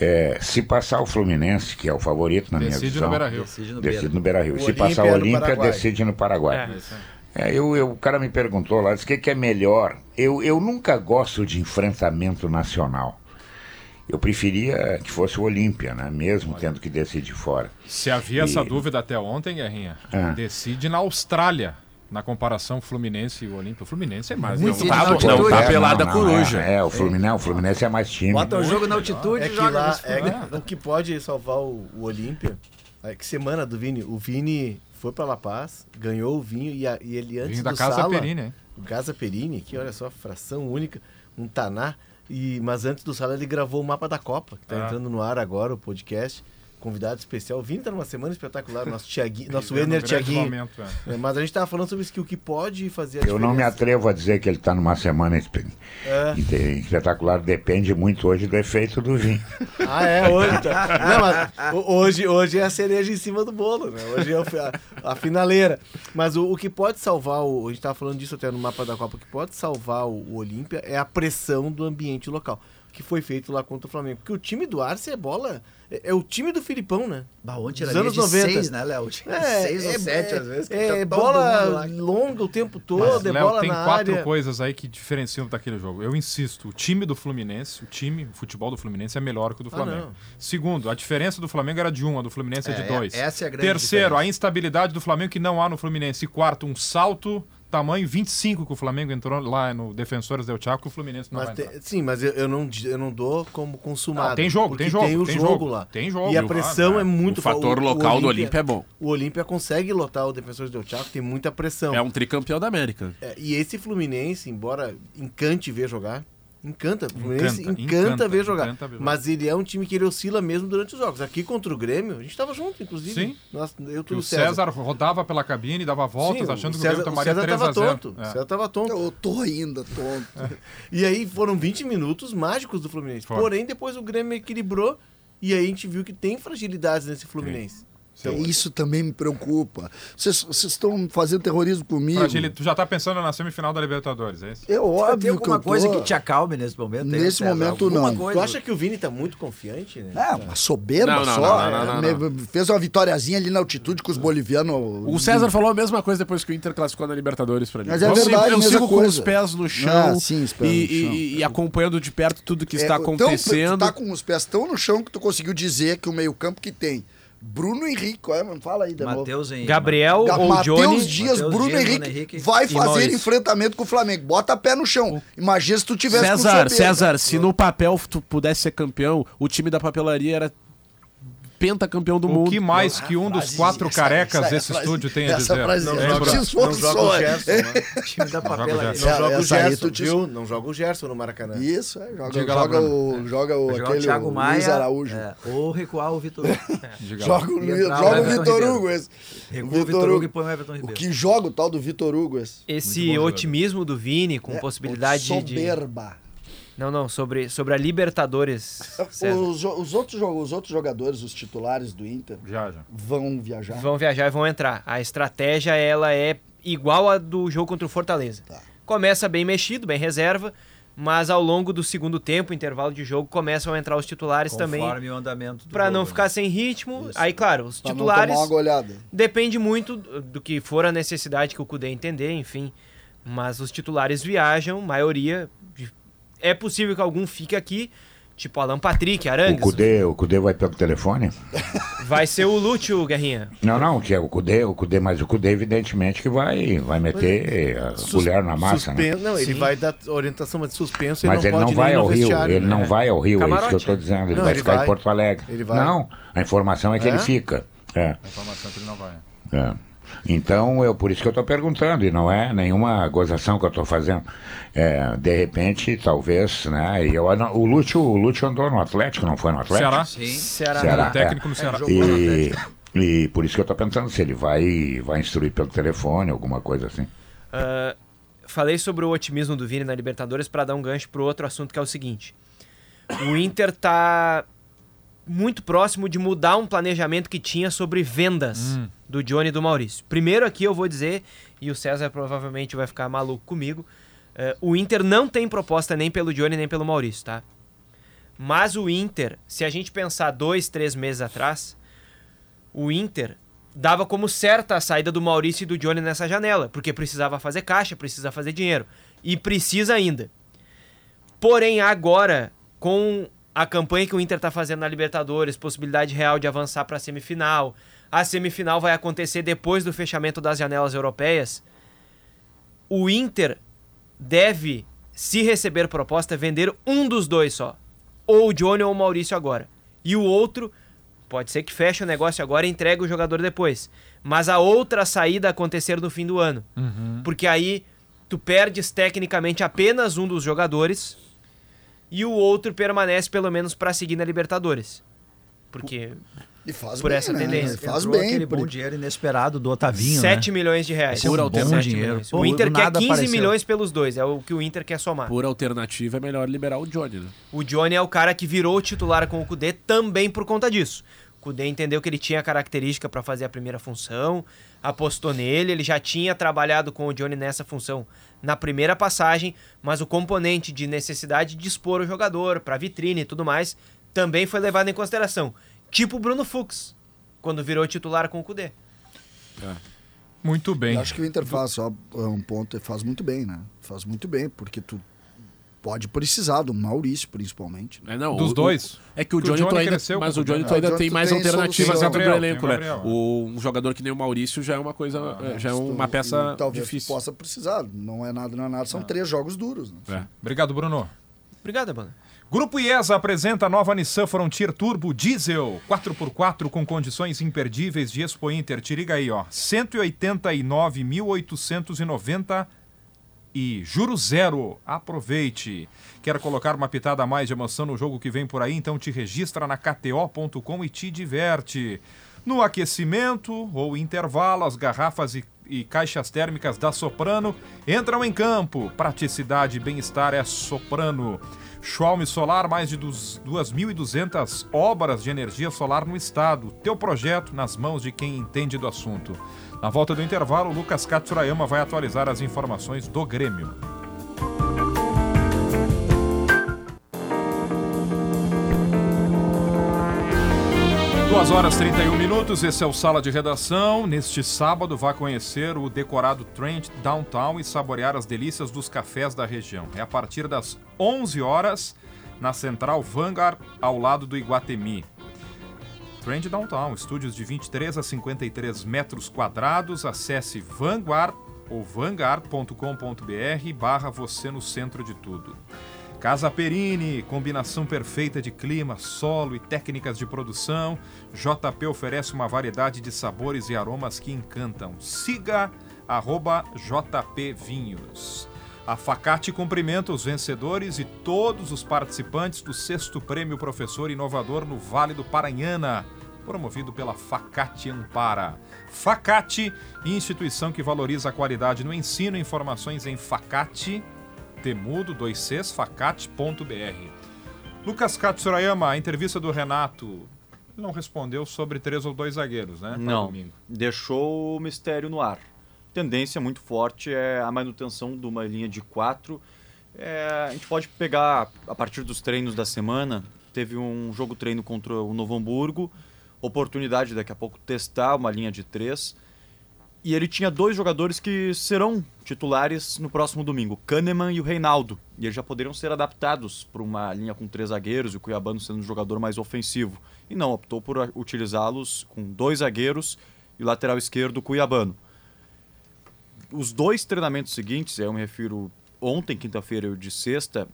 É, se passar o Fluminense, que é o favorito na decide minha visão, no Beira-Rio. decide no Beira-Rio. Beira se passar o Olímpia, decide no Paraguai. É, é, eu, eu, o cara me perguntou lá, disse o que, que é melhor. Eu, eu nunca gosto de enfrentamento nacional. Eu preferia que fosse o Olímpia, né? Mesmo Olha. tendo que decidir fora. Se havia e... essa dúvida até ontem, Guerrinha, ah. decide na Austrália na comparação Fluminense e o Olímpio. O Fluminense é mais. Muito não, tá, não tá pelada coruja. É, é, o Fluminense, o Fluminense é mais time. Bota o jogo na altitude é e joga lá, é, O que pode salvar o, o Olímpia é que semana do Vini. O Vini foi para La Paz, ganhou o vinho e, a, e ele antes vinho da do Casa Sala, Perini, hein? O Casa Perini, que olha só, fração única, um Taná. E, mas antes do Sala ele gravou o mapa da Copa, que está ah. entrando no ar agora, o podcast convidado especial. O Vini tá numa semana espetacular, nosso Thiaguinho, nosso Ener Thiaguinho. Momento, é. É, mas a gente tava falando sobre isso, que o que pode fazer a Eu não me atrevo a dizer que ele tá numa semana é. espetacular. Depende muito hoje do efeito do vinho. Ah, é, hoje. Tá. Não, mas hoje, hoje é a cereja em cima do bolo, né? Hoje é a, a finaleira. Mas o, o, que pode salvar, o, a gente tava falando disso até no mapa da Copa, o que pode salvar o, o Olímpia é a pressão do ambiente local que foi feito lá contra o Flamengo. Porque o time do Arce é bola. É, é o time do Filipão, né? Bah, ontem era anos 90. Seis, né, Léo? É, seis é, ou sete, é, às vezes. É, bola longa o tempo todo, Mas, é Léo, bola tem na quatro área. coisas aí que diferenciam daquele jogo. Eu insisto, o time do Fluminense, o time, o futebol do Fluminense é melhor que o do ah, Flamengo. Ah, Segundo, a diferença do Flamengo era de um, a do Fluminense é, é de dois. Essa é a grande Terceiro, diferença. a instabilidade do Flamengo que não há no Fluminense. E quarto, um salto tamanho 25 que o Flamengo entrou lá no Defensores del Chaco, que o Fluminense não Mas vai tem- sim, mas eu, eu não, eu não dou como consumado. Não, tem jogo, tem jogo, Tem o tem jogo, jogo, lá. tem jogo. E a Ah, pressão tá. é muito o fator local do Olímpia é bom. O Olímpia consegue lotar o Defensores del Chaco, tem muita pressão. É um tricampeão da América. É, e esse Fluminense, embora encante ver jogar, encanta. O Fluminense Encanta, encanta, encanta, ver jogar. encanta ver. Mas ele é um time que ele oscila mesmo durante os jogos. Aqui contra o Grêmio, a gente estava junto, inclusive. Sim. Nós, eu, tu, o César rodava pela cabine, dava voltas, Sim, achando o que o Grêmio César, o tomaria César 3 tava a 0 tonto. É. O César tava tonto. Eu tô ainda tonto. E aí foram 20 minutos mágicos do Fluminense. Porém, depois o Grêmio equilibrou e aí a gente viu que tem fragilidades nesse Fluminense. Então, Isso também me preocupa. Vocês estão fazendo terrorismo comigo. Fragili- Tu já tá pensando na semifinal da Libertadores, é isso? É Tem óbvio que alguma eu tô... coisa que te acalme nesse momento? Nesse César? momento, Alguma não. Coisa? tu acha que o Vini tá muito confiante, né? É, uma soberba Não, não, só. não, não, não, É, Fez uma vitóriazinha ali na altitude com os bolivianos. O César falou a mesma coisa depois que o Inter classificou na Libertadores pra mim. Mas é eu verdade, sigo, eu mesma sigo com coisa. os pés no chão, Ah, sim, os pés e, no chão. e- e acompanhando de perto tudo que É, está então, acontecendo. tu tá com os pés tão no chão que tu conseguiu dizer que o meio-campo que tem Bruno Henrique, qual é, mano? fala aí. Matheus em... Gabriel Ga- ou Matheus Johnny. Dias, Matheus Bruno Dias, Henrique, Bruno Henrique vai fazer Maurício. enfrentamento com o Flamengo. Bota pé no chão. Imagina se tu tivesse com César. César, se no papel tu pudesse ser campeão, o time da papelaria era pentacampeão do O mundo. que mais que um dos quatro essa- carecas essa estúdio tem a essa dizer? frase- Não joga, não joga o é. Gerson, né? time da o. Gerson. Não joga o Gerson, viu? Não joga o Gerson no Maracanã. Isso, é, joga, Diga joga o, joga o, o aquele Thiago o Maia. Luiz Araújo. é, ou recuar o Vitor. Lá. Joga o, o joga o Vitor. Hugo esse. Recua o Vitor Hugo e põe o Everton O Ribeiro. que joga o tal do Vitor Hugo esse. Esse otimismo do Vini com É, possibilidade de. Soberba. Não, não, sobre, sobre a Libertadores. Os, os outros, os outros jogadores, os titulares do Inter, Já, já. vão viajar. Vão viajar e vão entrar. A estratégia ela é igual a do jogo contra o Fortaleza. Tá. Começa bem mexido, bem reserva, mas ao longo do segundo tempo, intervalo de jogo, começam a entrar os titulares também Conforme o andamento do Pra não jogo, ficar né? sem ritmo. Aí, claro, os Pra não titulares tomar uma goleada. depende muito do que for a necessidade que o Cudê entender, enfim. Mas os titulares viajam, maioria. É possível que algum fique aqui, tipo Alan Patrick, O Arangues. Cudê, o Cudê vai pelo telefone? Vai ser o Lúcio, Guerrinha. Não, não, que é o Cudê, o Cudê, mas o Cudê evidentemente que vai, vai meter a Sus- colher na massa, né? Não, ele Sim. vai dar orientação, mas suspenso Mas ele ele não não pode vai ao Rio, ele né? não vai ao Rio, é isso que eu Camarote. estou dizendo. Ele Não, vai ele ficar vai. em Porto Alegre. Ele vai. Não, a informação é que É? ele fica. É, A informação que ele não vai. é. Então, eu, por isso que eu estou perguntando, e não é nenhuma gozação que eu estou fazendo. É, de repente, talvez, né? E eu, o, Lúcio, o Lúcio andou no Atlético, não foi no Atlético? Ceará? Sim. Ceará. Ceará. Técnico no é. Ceará. E, e por isso que eu estou pensando se ele vai, vai instruir pelo telefone, alguma coisa assim. Ah, falei sobre o otimismo do Vini na Libertadores para dar um gancho pro outro assunto que é o seguinte. O Inter tá muito próximo de mudar um planejamento que tinha sobre vendas Hum. Do Johnny e do Maurício. Primeiro aqui eu vou dizer, e o César provavelmente vai ficar maluco comigo, eh, o Inter não tem proposta nem pelo Johnny nem pelo Maurício, tá? Mas o Inter, se a gente pensar dois, três meses atrás, o Inter dava como certa a saída do Maurício e do Johnny nessa janela, porque precisava fazer caixa, precisa fazer dinheiro. E precisa ainda. Porém, agora, com a campanha que o Inter está fazendo na Libertadores, possibilidade real de avançar para a semifinal, a semifinal vai acontecer depois do fechamento das janelas europeias, o Inter deve, se receber proposta, vender um dos dois só. Ou o Johnny ou o Maurício agora. E o outro, pode ser que feche o negócio agora e entregue o jogador depois. Mas a outra saída acontecer no fim do ano. Porque aí tu perdes tecnicamente apenas um dos jogadores e o outro permanece pelo menos para seguir na Libertadores. Porque E faz Por bem, essa né? tendência. Faz Entrou bem. aquele por- bom dinheiro inesperado do Otavinho, 7 né? milhões de reais. É um bom alternativa. dinheiro. Pô, o Inter quer nada 15 apareceu. milhões pelos dois, é o que o Inter quer somar. Por alternativa, é melhor liberar o Johnny, né? O Johnny é o cara que virou titular com o Kudê também por conta disso. O Kudê entendeu que ele tinha característica para fazer a primeira função, apostou nele, ele já tinha trabalhado com o Johnny nessa função na primeira passagem, mas o componente de necessidade de expor o jogador para vitrine e tudo mais também foi levado em consideração. Tipo o Bruno Fux, quando virou titular com o Kudê. Muito bem. Eu acho que o Inter faz só é um ponto, faz muito bem, né? Faz muito bem, porque tu Pode precisar do Maurício, principalmente. É, não, Dos o- dois. é que o Johnny, ainda, cresceu mas o Johnny ainda Ah, tem Johnny mais tem alternativas dentro do elenco, tem o né? O, um jogador que nem o Maurício já é uma coisa, é, já é uma peça E talvez difícil. possa precisar. Não é nada, não é nada. São três jogos duros. Né? É. Obrigado, Bruno. Obrigado, banda. Grupo IESA apresenta a nova Nissan Frontier Turbo Diesel 4x4 com condições imperdíveis de Expo Inter. Te liga aí, ó. 189.890 e juro zero. Aproveite. Quer colocar uma pitada a mais de emoção no jogo que vem por aí? Então te registra na KTO.com e te diverte. No aquecimento ou intervalo, as garrafas e, e caixas térmicas da Soprano entram em campo. Praticidade e bem-estar é Soprano. Schwalm Solar, mais de dos- 2.200 obras de energia solar no estado. Teu projeto nas mãos de quem entende do assunto. Na volta do intervalo, Lucas Katsurayama vai atualizar as informações do Grêmio. Duas horas 31 minutos, esse é o Sala de Redação. Neste sábado, vá conhecer o decorado Trend Downtown e saborear as delícias dos cafés da região. É a partir das 11 horas, na Central Vanguard, ao lado do Iguatemi. Trend Downtown, estúdios de 23 a 53 metros quadrados. Acesse Vanguard ou vanguard.com.br barra você no centro de tudo. Casa Perini, combinação perfeita de clima, solo e técnicas de produção. JP oferece uma variedade de sabores e aromas que encantam. Siga arroba JP Vinhos. A Facate cumprimenta os vencedores e todos os participantes do sexto prêmio Professor Inovador no Vale do Paranhana, promovido pela Facate Ampara. Facate, instituição que valoriza a qualidade no ensino. Informações em facate temudo 2 cs facate.br. Lucas Katsurayama, a entrevista do Renato não respondeu sobre três ou dois zagueiros, né? Não, domingo. deixou o mistério no ar. Tendência muito forte é a manutenção de uma linha de quatro. É, a gente pode pegar a partir dos treinos da semana. Teve um jogo treino contra o Novo Hamburgo, oportunidade daqui a pouco testar uma linha de três. E ele tinha dois jogadores que serão titulares no próximo domingo, Kahneman e o Reinaldo. E eles já poderiam ser adaptados para uma linha com três zagueiros e o Cuiabano sendo um jogador mais ofensivo. E não, optou por utilizá-los com dois zagueiros e lateral esquerdo, o Cuiabano. Os dois treinamentos seguintes, eu me refiro ontem, quinta-feira e de sexta,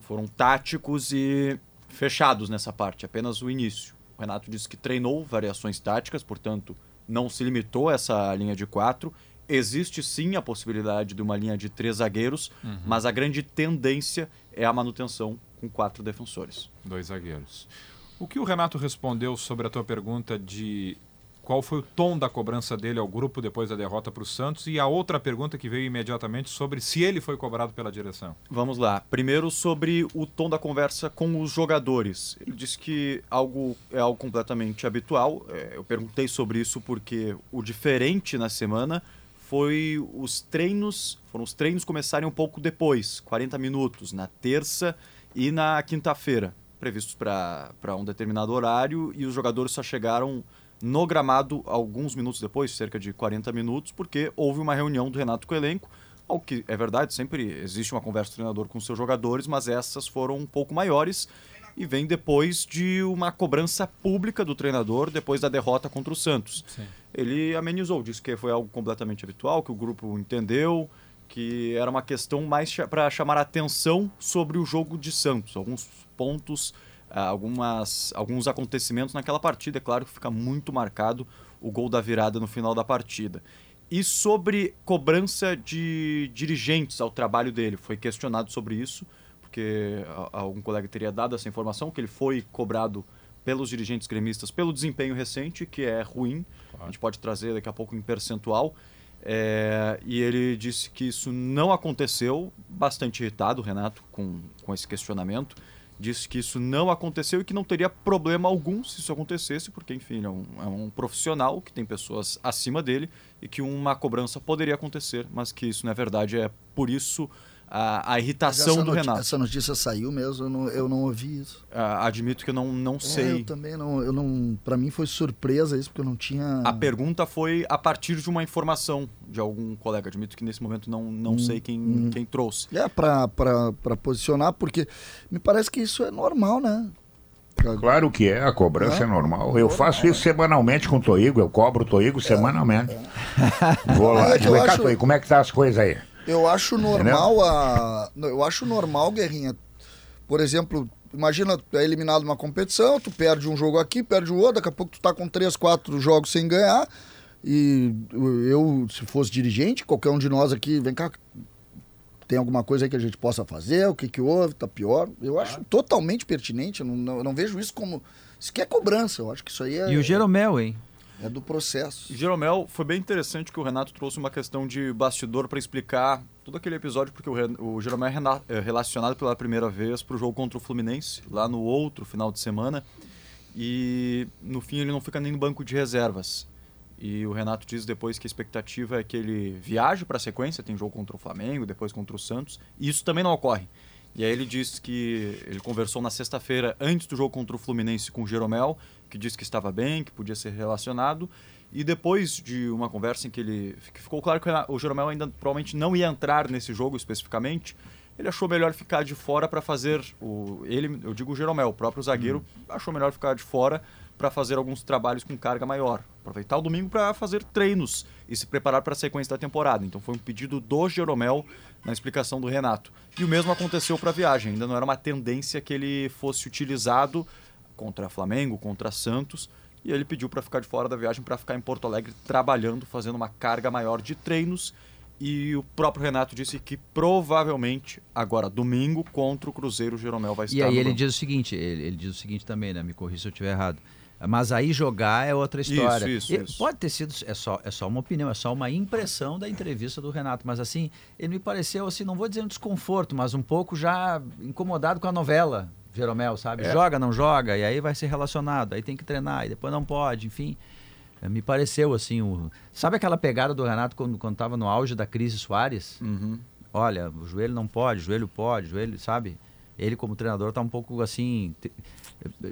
foram táticos e fechados nessa parte, apenas o início. O Renato disse que treinou variações táticas, portanto, não se limitou a essa linha de quatro. Existe sim a possibilidade de uma linha de três zagueiros, mas a grande tendência é a manutenção com quatro defensores. Dois zagueiros. O que o Renato respondeu sobre a tua pergunta de qual foi o tom da cobrança dele ao grupo depois da derrota para o Santos e a outra pergunta que veio imediatamente sobre se ele foi cobrado pela direção? Vamos lá. Primeiro sobre o tom da conversa com os jogadores. Ele disse que algo é algo completamente habitual. É, eu perguntei sobre isso porque o diferente na semana foi os treinos, foram os treinos começarem um pouco depois, 40 minutos, na terça e na quinta-feira, previstos para um determinado horário, e os jogadores só chegaram no gramado alguns minutos depois, cerca de 40 minutos, porque houve uma reunião do Renato com o elenco, ao que é verdade, sempre existe uma conversa do treinador com seus jogadores, mas essas foram um pouco maiores e vem depois de uma cobrança pública do treinador depois da derrota contra o Santos. Ele amenizou, disse que foi algo completamente habitual, que o grupo entendeu, que era uma questão mais para chamar a atenção sobre o jogo de Santos, alguns pontos, algumas, alguns acontecimentos naquela partida. É claro que fica muito marcado o gol da virada no final da partida. E sobre cobrança de dirigentes ao trabalho dele, foi questionado sobre isso, porque algum colega teria dado essa informação, que ele foi cobrado pelos dirigentes gremistas pelo desempenho recente, que é ruim. A gente pode trazer daqui a pouco em percentual. É, e ele disse que isso não aconteceu, bastante irritado, Renato, com, com esse questionamento. Disse que isso não aconteceu e que não teria problema algum se isso acontecesse, porque, enfim, é um, é um profissional que tem pessoas acima dele e que uma cobrança poderia acontecer, mas que isso não é verdade. É por isso a, a irritação do Renato. Essa notícia saiu mesmo, eu não, eu não ouvi isso. Ah, admito que eu não, não É, sei. eu também não, eu não. Para mim foi surpresa isso, porque eu não tinha. A pergunta foi a partir de uma informação de algum colega. Admito que nesse momento não, não Hum, sei quem, quem trouxe. É, pra, pra, pra posicionar, porque me parece que isso é normal, né? Claro que é, a cobrança é normal. Eu faço isso semanalmente com o Toigo, eu cobro o Toigo semanalmente. Vou lá, É vem cá, acho- Toigo, como é que tá as coisas aí? Eu acho normal a. Eu acho normal, Guerrinha. Por exemplo, imagina, tu é eliminado numa competição, tu perde um jogo aqui, perde o outro, daqui a pouco tu tá com três, quatro jogos sem ganhar. E eu, se fosse dirigente, qualquer um de nós aqui, vem cá, tem alguma coisa aí que a gente possa fazer? O que que houve? Tá pior? Eu acho totalmente pertinente, eu não, não, eu não vejo isso como. Isso que é cobrança, eu acho que isso aí é, E o Jeromel, hein? É do processo. Jeromel, foi bem interessante que o Renato trouxe uma questão de bastidor para explicar todo aquele episódio, porque o, Ren- o Jeromel é é relacionado pela primeira vez para o jogo contra o Fluminense, lá no outro final de semana, e no fim ele não fica nem no banco de reservas. E o Renato diz depois que a expectativa é que ele viaje para a sequência, tem jogo contra o Flamengo, depois contra o Santos, e isso também não ocorre. E aí ele disse que ele conversou na sexta-feira, antes do jogo contra o Fluminense, com o Jeromel, que disse que estava bem, que podia ser relacionado. E depois de uma conversa em que ele que ficou claro que o Jeromel ainda provavelmente não ia entrar nesse jogo especificamente, ele achou melhor ficar de fora para fazer o ele, eu digo o Jeromel, o próprio zagueiro, achou melhor ficar de fora para fazer alguns trabalhos com carga maior, aproveitar o domingo para fazer treinos e se preparar para a sequência da temporada. Então foi um pedido do Jeromel na explicação do Renato. E o mesmo aconteceu para a viagem, ainda não era uma tendência que ele fosse utilizado contra Flamengo, contra Santos, e ele pediu para ficar de fora da viagem para ficar em Porto Alegre trabalhando, fazendo uma carga maior de treinos. E o próprio Renato disse que provavelmente agora domingo contra o Cruzeiro o Jeromel vai estar E aí ele banco. diz o seguinte, ele, ele diz o seguinte também, né? Me corrija se eu estiver errado. Mas aí jogar é outra história. Isso, isso, isso. Pode ter sido, é só, é só uma opinião, é só uma impressão da entrevista do Renato. Mas assim, ele me pareceu, assim, não vou dizer um desconforto, mas um pouco já incomodado com a novela, Jeromel, sabe? É. Joga, não joga, e aí vai ser relacionado, aí tem que treinar, e depois não pode, enfim. É, Me pareceu assim, o... sabe aquela pegada do Renato quando, quando tava no auge da crise Soares? Uhum. olha, o joelho não pode, o joelho pode, o joelho, sabe? Ele como treinador tá um pouco assim te-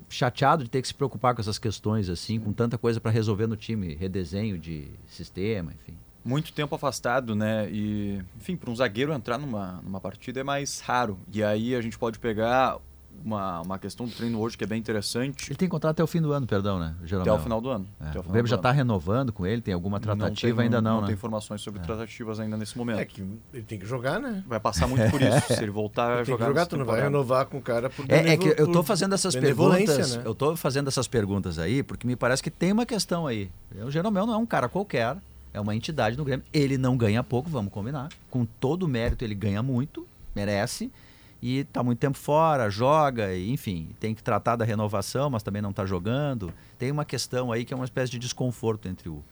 chateado de ter que se preocupar com essas questões assim, com tanta coisa para resolver no time, redesenho de sistema, enfim. muito tempo afastado, né? E, enfim, para um zagueiro entrar numa, numa partida é mais raro. E aí a gente pode pegar uma, uma questão do treino hoje que é bem interessante. Ele tem contrato até o fim do ano, perdão, né? Até Jeromel. o final do ano. É. Até o Grêmio já está renovando com ele, tem alguma tratativa tem- ainda não, Não né? tem informações sobre tratativas ainda nesse momento. É que ele tem que jogar, né? Vai passar muito por isso, se ele voltar a Tem que jogar. jogar, tu não vai renovar com o cara por É, é que eu tô por fazendo essas perguntas, né? eu tô fazendo essas perguntas aí porque me parece que tem uma questão aí. O Jeromel não é um cara qualquer, é uma entidade no Grêmio. Ele não ganha pouco, vamos combinar. Com todo o mérito ele ganha muito, merece. E tá muito tempo fora, joga, e, enfim, tem que tratar da renovação, mas também não tá jogando. Tem uma questão aí que é uma espécie de desconforto entre o,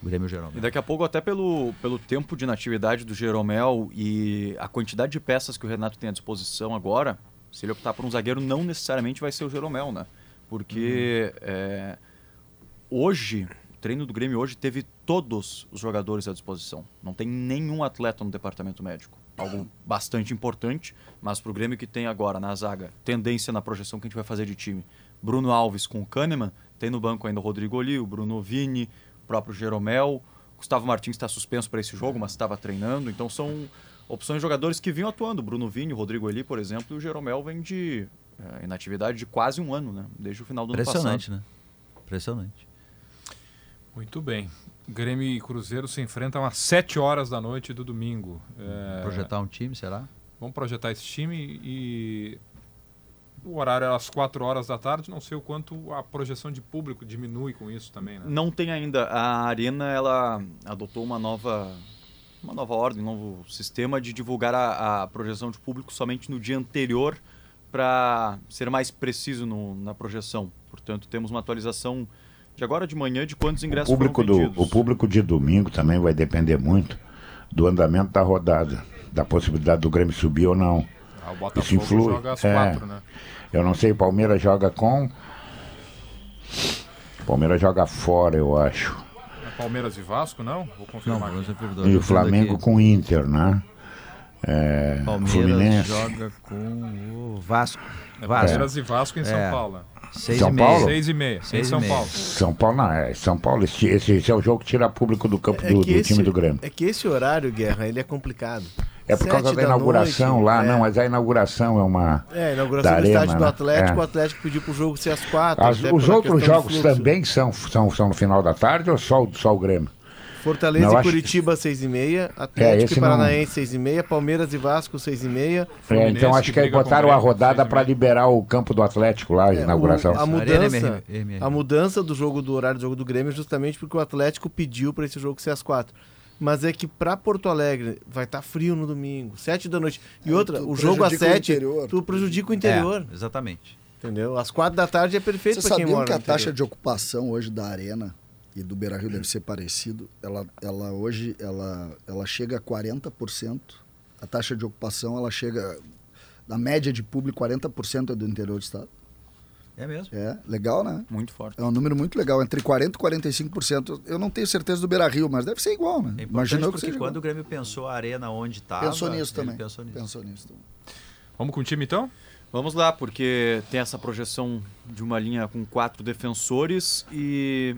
o Grêmio e o Jeromel. E daqui a pouco, até pelo, pelo tempo de inatividade do Jeromel e a quantidade de peças que o Renato tem à disposição agora, se ele optar por um zagueiro, não necessariamente vai ser o Jeromel, né? Porque é, hoje, o treino do Grêmio hoje teve todos os jogadores à disposição. Não tem nenhum atleta no departamento médico. Algo bastante importante, mas para o Grêmio que tem agora na zaga, tendência na projeção que a gente vai fazer de time. Bruno Alves com o Kahneman, tem no banco ainda o Rodrigo Oli, o Bruno Vini, o próprio Jeromel. Gustavo Martins está suspenso para esse jogo, mas estava treinando. Então são opções de jogadores que vinham atuando. O Bruno Vini, o Rodrigo Eli, por exemplo, e o Jeromel vem de eh, inatividade de quase um ano, né? Desde o final do ano Impressionante, passado. né? Impressionante. Muito bem. Grêmio e Cruzeiro se enfrentam às 7 horas da noite do domingo. É, Projetar um time, será? Vamos projetar esse time e o horário é às 4 horas da tarde. Não sei o quanto a projeção de público diminui com isso também, né? Não tem ainda. A Arena ela adotou uma nova uma nova ordem, um novo sistema de divulgar a, a projeção de público somente no dia anterior para ser mais preciso no- na projeção. Portanto, temos uma atualização de agora de manhã de quantos O ingressos público, foram do, o público de domingo também vai depender muito do andamento da rodada, da possibilidade do Grêmio subir ou não. Ah, o Isso Botafogo influi. joga às É. 4, né? Eu não sei, o Palmeiras joga com. O Palmeiras joga fora, eu acho. É Palmeiras e Vasco, não? Vou confirmar. Não, perguntou. E o Flamengo aqui. com o Inter, né? É, Palmeiras Fluminense. joga com o Vasco. É Vasco. Palmeiras e Vasco em São É. Paulo. Seis São e meia. Paulo? Seis e meia. Em Seis São meia. Paulo. São Paulo não, é. São Paulo, esse, esse- esse é o jogo que tira público do campo É do, do esse- time do Grêmio. É que esse horário, Guerra, ele é complicado. É por causa Sete da inauguração noite, lá, é. não, mas a inauguração é uma. É, a inauguração da do estádio Arena, do né? Atlético, É. o Atlético pediu pro jogo ser às quatro. As- até os outros jogos também são, são, são no final da tarde ou só, o- só o Grêmio? Fortaleza Não, e Curitiba, 6 e meia. É, Atlético esse e não- Paranaense, 6 e meia. Palmeiras e Vasco, 6 e meia. É, Fluminense então acho que que botaram a rodada para liberar o campo do Atlético lá, a É, inauguração. o- a Arena mudança, a mudança do jogo do horário do jogo do Grêmio é justamente porque o Atlético pediu para esse jogo ser às quatro. Mas é que para Porto Alegre vai estar frio no domingo, 7 da noite. E outra, o jogo às prejudica o 7, interior. tu prejudica o interior, É, exatamente. entendeu? Às 4 da tarde é perfeito para quem sabiam mora que a no taxa interior. de ocupação hoje da arena e do Beira Rio deve ser parecido? Ela, ela hoje ela, ela chega a 40%. A taxa de ocupação ela chega. Na média de público, 40% é do interior do estado. É mesmo. É, legal, né? Muito forte. É um número muito legal, entre 40% e 45%. Eu não tenho certeza do Beira Rio, mas deve ser igual, né? É Imagina porque quando igual. o Grêmio pensou a arena onde estava... Pensou nisso também. Pensou nisso. Pensou nisso também. Vamos com o time então? Vamos lá, porque tem essa projeção de uma linha com quatro defensores e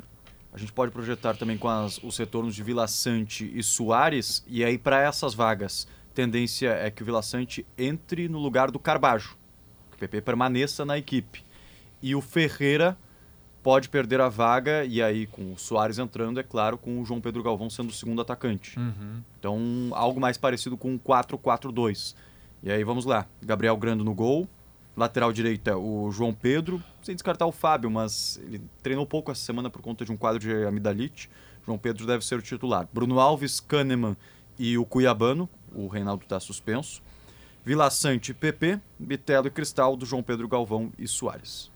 a gente pode projetar também com as- os retornos de Vila Sante e Soares. E aí, para essas vagas, tendência é que o Vila Sante entre no lugar do Carbajo, que o PP permaneça na equipe. E o Ferreira pode perder a vaga, e aí com o Soares entrando, é claro, com o João Pedro Galvão sendo o segundo atacante. Então, algo mais parecido com um 4-4-2. E aí vamos lá. Gabriel Grando no gol. Lateral direita, o João Pedro. Sem descartar o Fábio, mas ele treinou pouco essa semana por conta de um quadro de amidalite. João Pedro deve ser o titular. Bruno Alves, Kahneman e o Cuiabano. O Reinaldo está suspenso. Vila Sante, PP, Bitelo e Cristal, do João Pedro Galvão e Soares.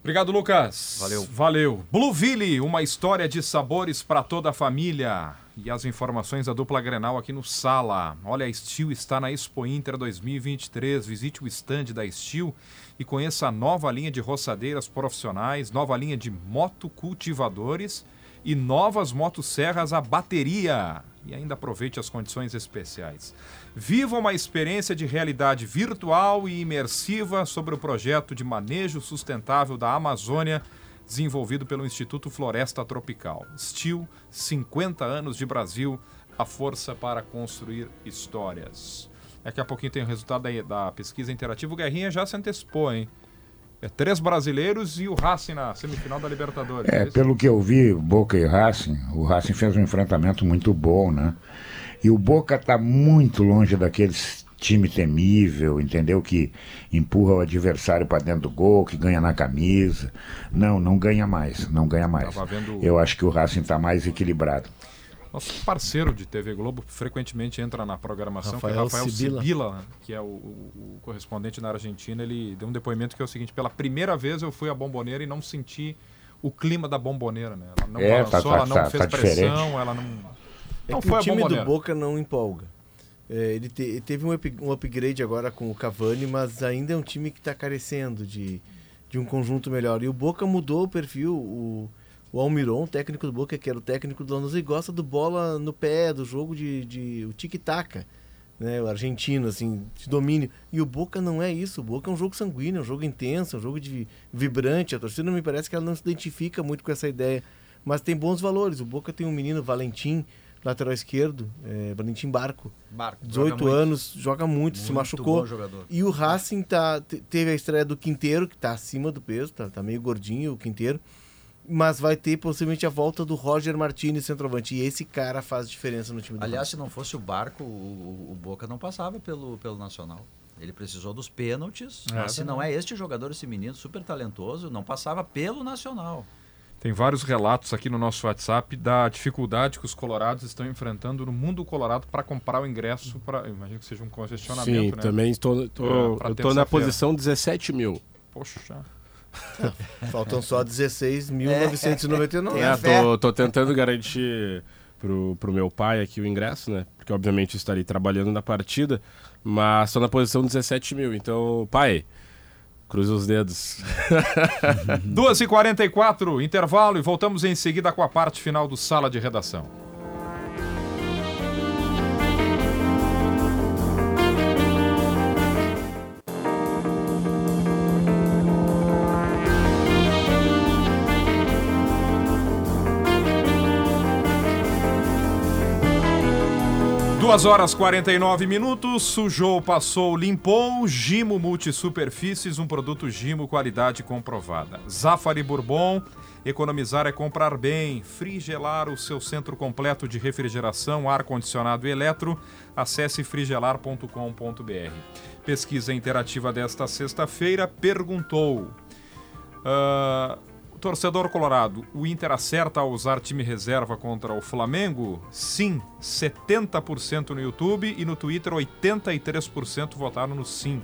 Obrigado, Lucas. Valeu. Valeu. Blueville, uma história de sabores para toda a família. E as informações da dupla Grenal aqui no Sala. Olha, a Steel está na Expo Inter 2023. Visite o stand da Steel e conheça a nova linha de roçadeiras profissionais, nova linha de motocultivadores e novas motosserras a bateria. E ainda aproveite as condições especiais. Viva uma experiência de realidade virtual e imersiva sobre o projeto de manejo sustentável da Amazônia, desenvolvido pelo Instituto Floresta Tropical. Steel, 50 anos de Brasil, a força para construir histórias. Daqui a pouquinho tem o resultado da, da pesquisa interativa. O Guerrinha já se antecipou, hein? É três brasileiros e o Racing na semifinal da Libertadores. É, isso? pelo que eu vi, Boca e Racing, o Racing fez um enfrentamento muito bom, né? E o Boca está muito longe daqueles time temível, entendeu? Que empurra o adversário para dentro do gol, que ganha na camisa. Não, não ganha mais, não ganha mais. Vendo- Eu acho que o Racing está mais equilibrado. Nosso parceiro de TV Globo frequentemente entra na programação, que é Rafael Rafael Sibila. Sibila, que é o, o- o correspondente na Argentina. Ele deu um depoimento que é o seguinte: pela primeira vez eu fui à bomboneira e não senti o clima da bomboneira, né? Ela não É, tá- balançou, tá- ela não tá- fez tá pressão, diferente. ela não. É não que foi o time do Boca não empolga. É, ele, te- ele teve um, up- um upgrade agora com o Cavani, mas ainda é um time que está carecendo de, de um conjunto melhor. E o Boca mudou o perfil. O, o Almiron, técnico do Boca, que era o técnico do Lanús, ele gosta do bola no pé, do jogo de, de o tic-tac. Né, o argentino, assim, de domínio. E o Boca não é isso. O Boca é um jogo sanguíneo, é um jogo intenso, é um jogo de vibrante. A torcida me parece que ela não se identifica muito com essa ideia. Mas tem bons valores. O Boca tem um menino, Valentim, lateral esquerdo, é, Valentim Barco. Marco, 18 anos, joga muito, se Muito machucou. bom jogador. E o Racing tá, te- teve a estreia do Quinteiro, que tá acima do peso, tá, tá meio gordinho o Quinteiro. Mas vai ter possivelmente a volta do Roger Martinez, centroavante. E esse cara faz diferença no time do Aliás, Racing. se não fosse o Barco, o, o Boca não passava pelo, pelo Nacional. Ele precisou dos pênaltis, É, mas se não é este jogador, esse menino super talentoso, não passava pelo Nacional. Tem vários relatos aqui no nosso WhatsApp da dificuldade que os colorados estão enfrentando no mundo colorado para comprar o ingresso para. Imagino que seja um congestionamento, Sim, né? também estou, tô, É, pra eu tô na posição 17 mil. Poxa. Faltam só 16.999. É, tô, tô tentando garantir pro, pro meu pai aqui o ingresso, né? Porque obviamente estarei trabalhando na partida, mas tô na posição 17 mil. Então, pai, cruza os dedos. 2h44, intervalo e voltamos em seguida com a parte final do Sala de Redação. Duas horas 49 minutos, sujou, passou, limpou, Gimo Multisuperfícies, um produto Gimo qualidade comprovada. Zafari Bourbon, economizar é comprar bem. Frigelar, o seu centro completo de refrigeração, ar-condicionado e eletro. Acesse frigelar.com.br. Pesquisa interativa desta sexta-feira perguntou... ah, Torcedor Colorado, o Inter acerta ao usar time reserva contra o Flamengo? Sim, 70% no YouTube e no Twitter 83% votaram no sim.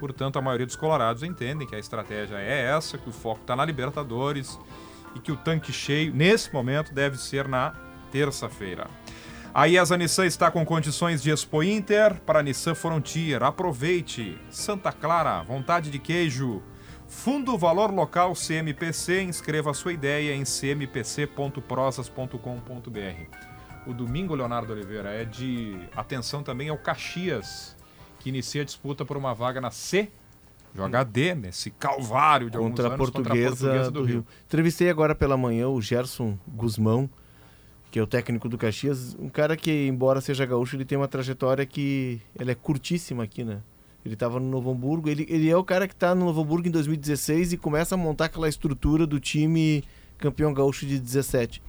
Portanto, a maioria dos colorados entendem que a estratégia é essa, que o foco está na Libertadores e que o tanque cheio, nesse momento, deve ser na terça-feira. A IESA Nissan está com condições de Expo Inter para Nissan Frontier. Aproveite. Santa Clara, vontade de queijo. Fundo Valor Local CMPC, inscreva sua ideia em cmpc.prosas.com.br. O domingo, Leonardo Oliveira, é de atenção também ao Caxias, que inicia a disputa por uma vaga na C, joga D, nesse calvário de contra, alguns a anos portuguesa contra a Portuguesa do, Rio. Entrevistei agora pela manhã o Gerson Guzmão, que é o técnico do Caxias, um cara que, embora seja gaúcho, ele tem uma trajetória que ela é curtíssima aqui, né? Ele estava no Novo Hamburgo, ele, ele é o cara que está no Novo Hamburgo em 2016 e começa a montar aquela estrutura do time campeão gaúcho de 17.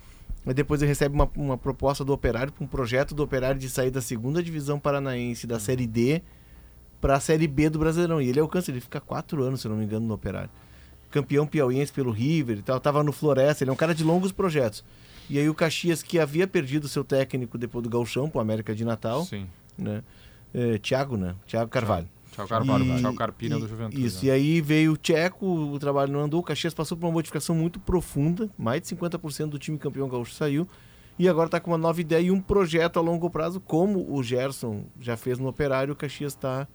Mas depois ele recebe uma, uma proposta do Operário, um projeto do Operário de sair da segunda divisão paranaense, da Série D, para a Série B do Brasileirão. E ele alcança, ele fica quatro anos, se não me engano, no Operário. Campeão piauiense pelo River e tal, tava no Floresta, ele é um cara de longos projetos. E aí o Caxias, que havia perdido seu técnico depois do Gauchão, pro América de Natal, Sim. né? É, Thiago, né? Thiago Carvalho. Tchau Carvalho, E- tchau Carpina e- do Juventude. Isso, né? e aí veio o Tcheco, o trabalho não andou, o Caxias passou por uma modificação muito profunda, mais de 50% do time campeão gaúcho saiu, e agora está com uma nova ideia e um projeto a longo prazo, como o Gerson já fez no Operário, o Caxias está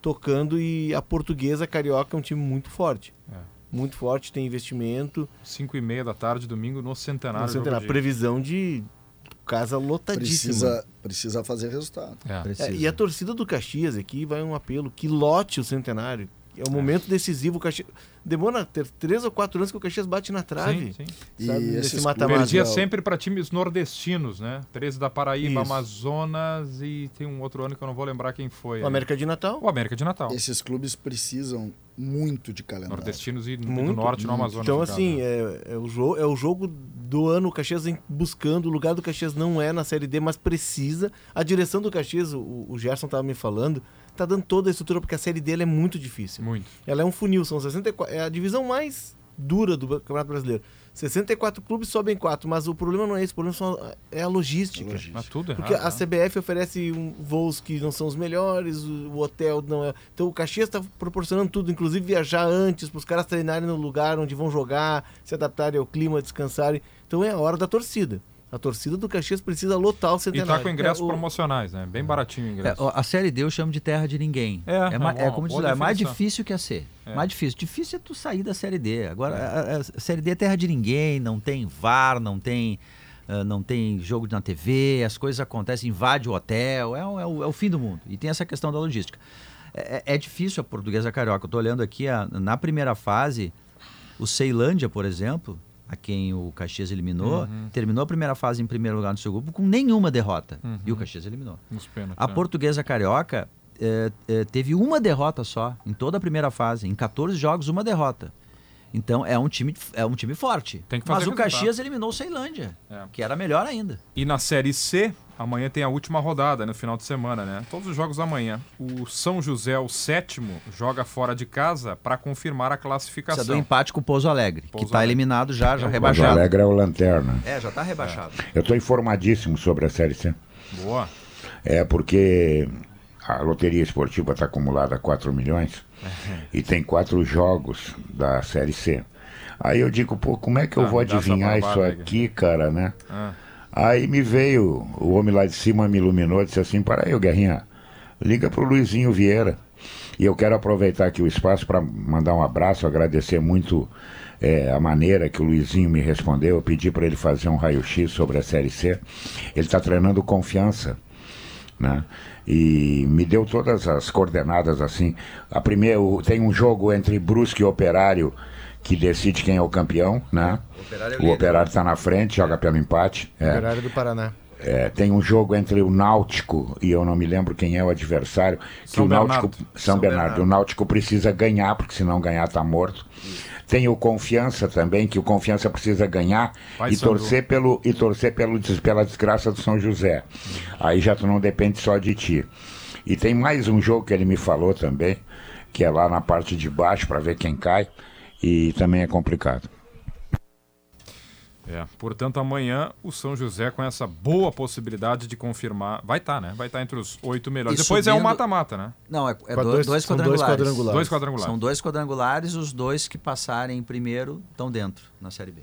tocando e a portuguesa carioca é um time muito forte. É. Muito forte, tem investimento. 5 e meia da tarde, domingo, no Centenário. A de- previsão de casa lotadíssima. Precisa, precisa fazer resultado. É. É, e a torcida do Caxias aqui vai um apelo que lote o centenário. É um momento decisivo. O Caxias... Demora ter três ou quatro anos que o Caxias bate na trave. Sim, sim. E clubes- mata-mata. Perdia sempre para times nordestinos, né? 13 da Paraíba, Isso. Amazonas e tem um outro ano que eu não vou lembrar quem foi. O América de Natal. O América de Natal. Esses clubes precisam muito de calendário. Nordestinos e do Muito, norte no Amazonas. Então, assim, né? é, é o jogo, é o jogo do ano. O Caxias vem buscando. O lugar do Caxias não é na Série D, mas precisa. A direção do Caxias, o, o Gerson estava me falando, tá dando toda a estrutura, porque a Série D ela é muito difícil. Muito. Ela é um funil, são 64. É a divisão mais dura do Campeonato Brasileiro. 64 clubes sobem 4, mas o problema não é esse, o problema é a logística. Mas tudo Porque a né? CBF oferece um- voos que não são os melhores, o, o hotel não é. Então o Caxias está proporcionando tudo, inclusive viajar antes, para os caras treinarem no lugar onde vão jogar, se adaptarem ao clima, descansarem. Então é a hora da torcida. A torcida do Caxias precisa lotar o E centenário. tá com ingressos É, o- promocionais, né? Bem baratinho o É, ingresso. ó, a Série D eu chamo de terra de ninguém. É, é, é é como diz é mais difícil que a C. É. Mais difícil. Difícil é tu sair da Série D. Agora, a, a- a Série D é terra de ninguém, não tem VAR, não tem, ah, não tem jogo na TV, as coisas acontecem, invade o hotel, é, o- é o, é o fim do mundo. E tem essa questão da logística. É, é- é difícil a portuguesa carioca. Eu tô olhando aqui, a- na primeira fase, o Ceilândia, por exemplo, a quem o Caxias eliminou, Uhum. terminou a primeira fase em primeiro lugar no seu grupo com nenhuma derrota. Uhum. E o Caxias eliminou. Pênaltis. A né? portuguesa carioca eh, eh, teve uma derrota só em toda a primeira fase. Em 14 jogos, uma derrota. Então é um time, é um time forte. Tem que Mas fazer o resultado. Caxias eliminou o Ceilândia, É. que era melhor ainda. E na Série C, amanhã tem a última rodada, no final de semana, né? Todos os jogos amanhã. O São José, o sétimo, joga fora de casa para confirmar a classificação. do empate com o Pouso Alegre, Pouso que está eliminado já, já rebaixado. Alegre é o Lanterna. É, já está rebaixado. Eu estou informadíssimo sobre a Série C. Boa. É porque a loteria esportiva está acumulada a 4 milhões e tem quatro jogos da Série C. Aí eu digo, pô, como é que eu Ah, vou adivinhar isso aqui, cara, né? Ah. Aí me veio, o homem lá de cima me iluminou, disse assim, para aí, Guerrinha, liga pro Luizinho Vieira. E eu quero aproveitar aqui o espaço para mandar um abraço, agradecer muito eh, a maneira que o Luizinho me respondeu. Eu pedi para ele fazer um raio-x sobre a Série C. Ele está treinando confiança, né? E me deu todas as coordenadas assim. A primeira, o- tem um jogo entre Brusque e Operário que decide quem é o campeão, né? Operário é O líder. Operário está na frente, joga pelo empate. é. Operário do Paraná. é, tem um jogo entre o Náutico e eu não me lembro quem é o adversário, que São o Náutico Bernardo. São, São Bernardo. Bernardo. o Náutico precisa ganhar, porque se não ganhar tá morto. Tem o Confiança também, que o Confiança precisa ganhar Vai, e Sandu. torcer pelo e torcer pelo pela desgraça do São José. Aí já tu não depende só de ti. E tem mais um jogo que ele me falou também, que é lá na parte de baixo para ver quem cai e também é complicado. É, portanto, amanhã o São José com essa boa possibilidade de confirmar. Vai estar, né? Vai estar entre os oito melhores. E Depois é um subindo- mata-mata, né? Não, é, é dois, dois- são dois quadrangulares. quadrangulares. Dois quadrangulares. São dois quadrangulares, os dois que passarem primeiro estão dentro na Série B.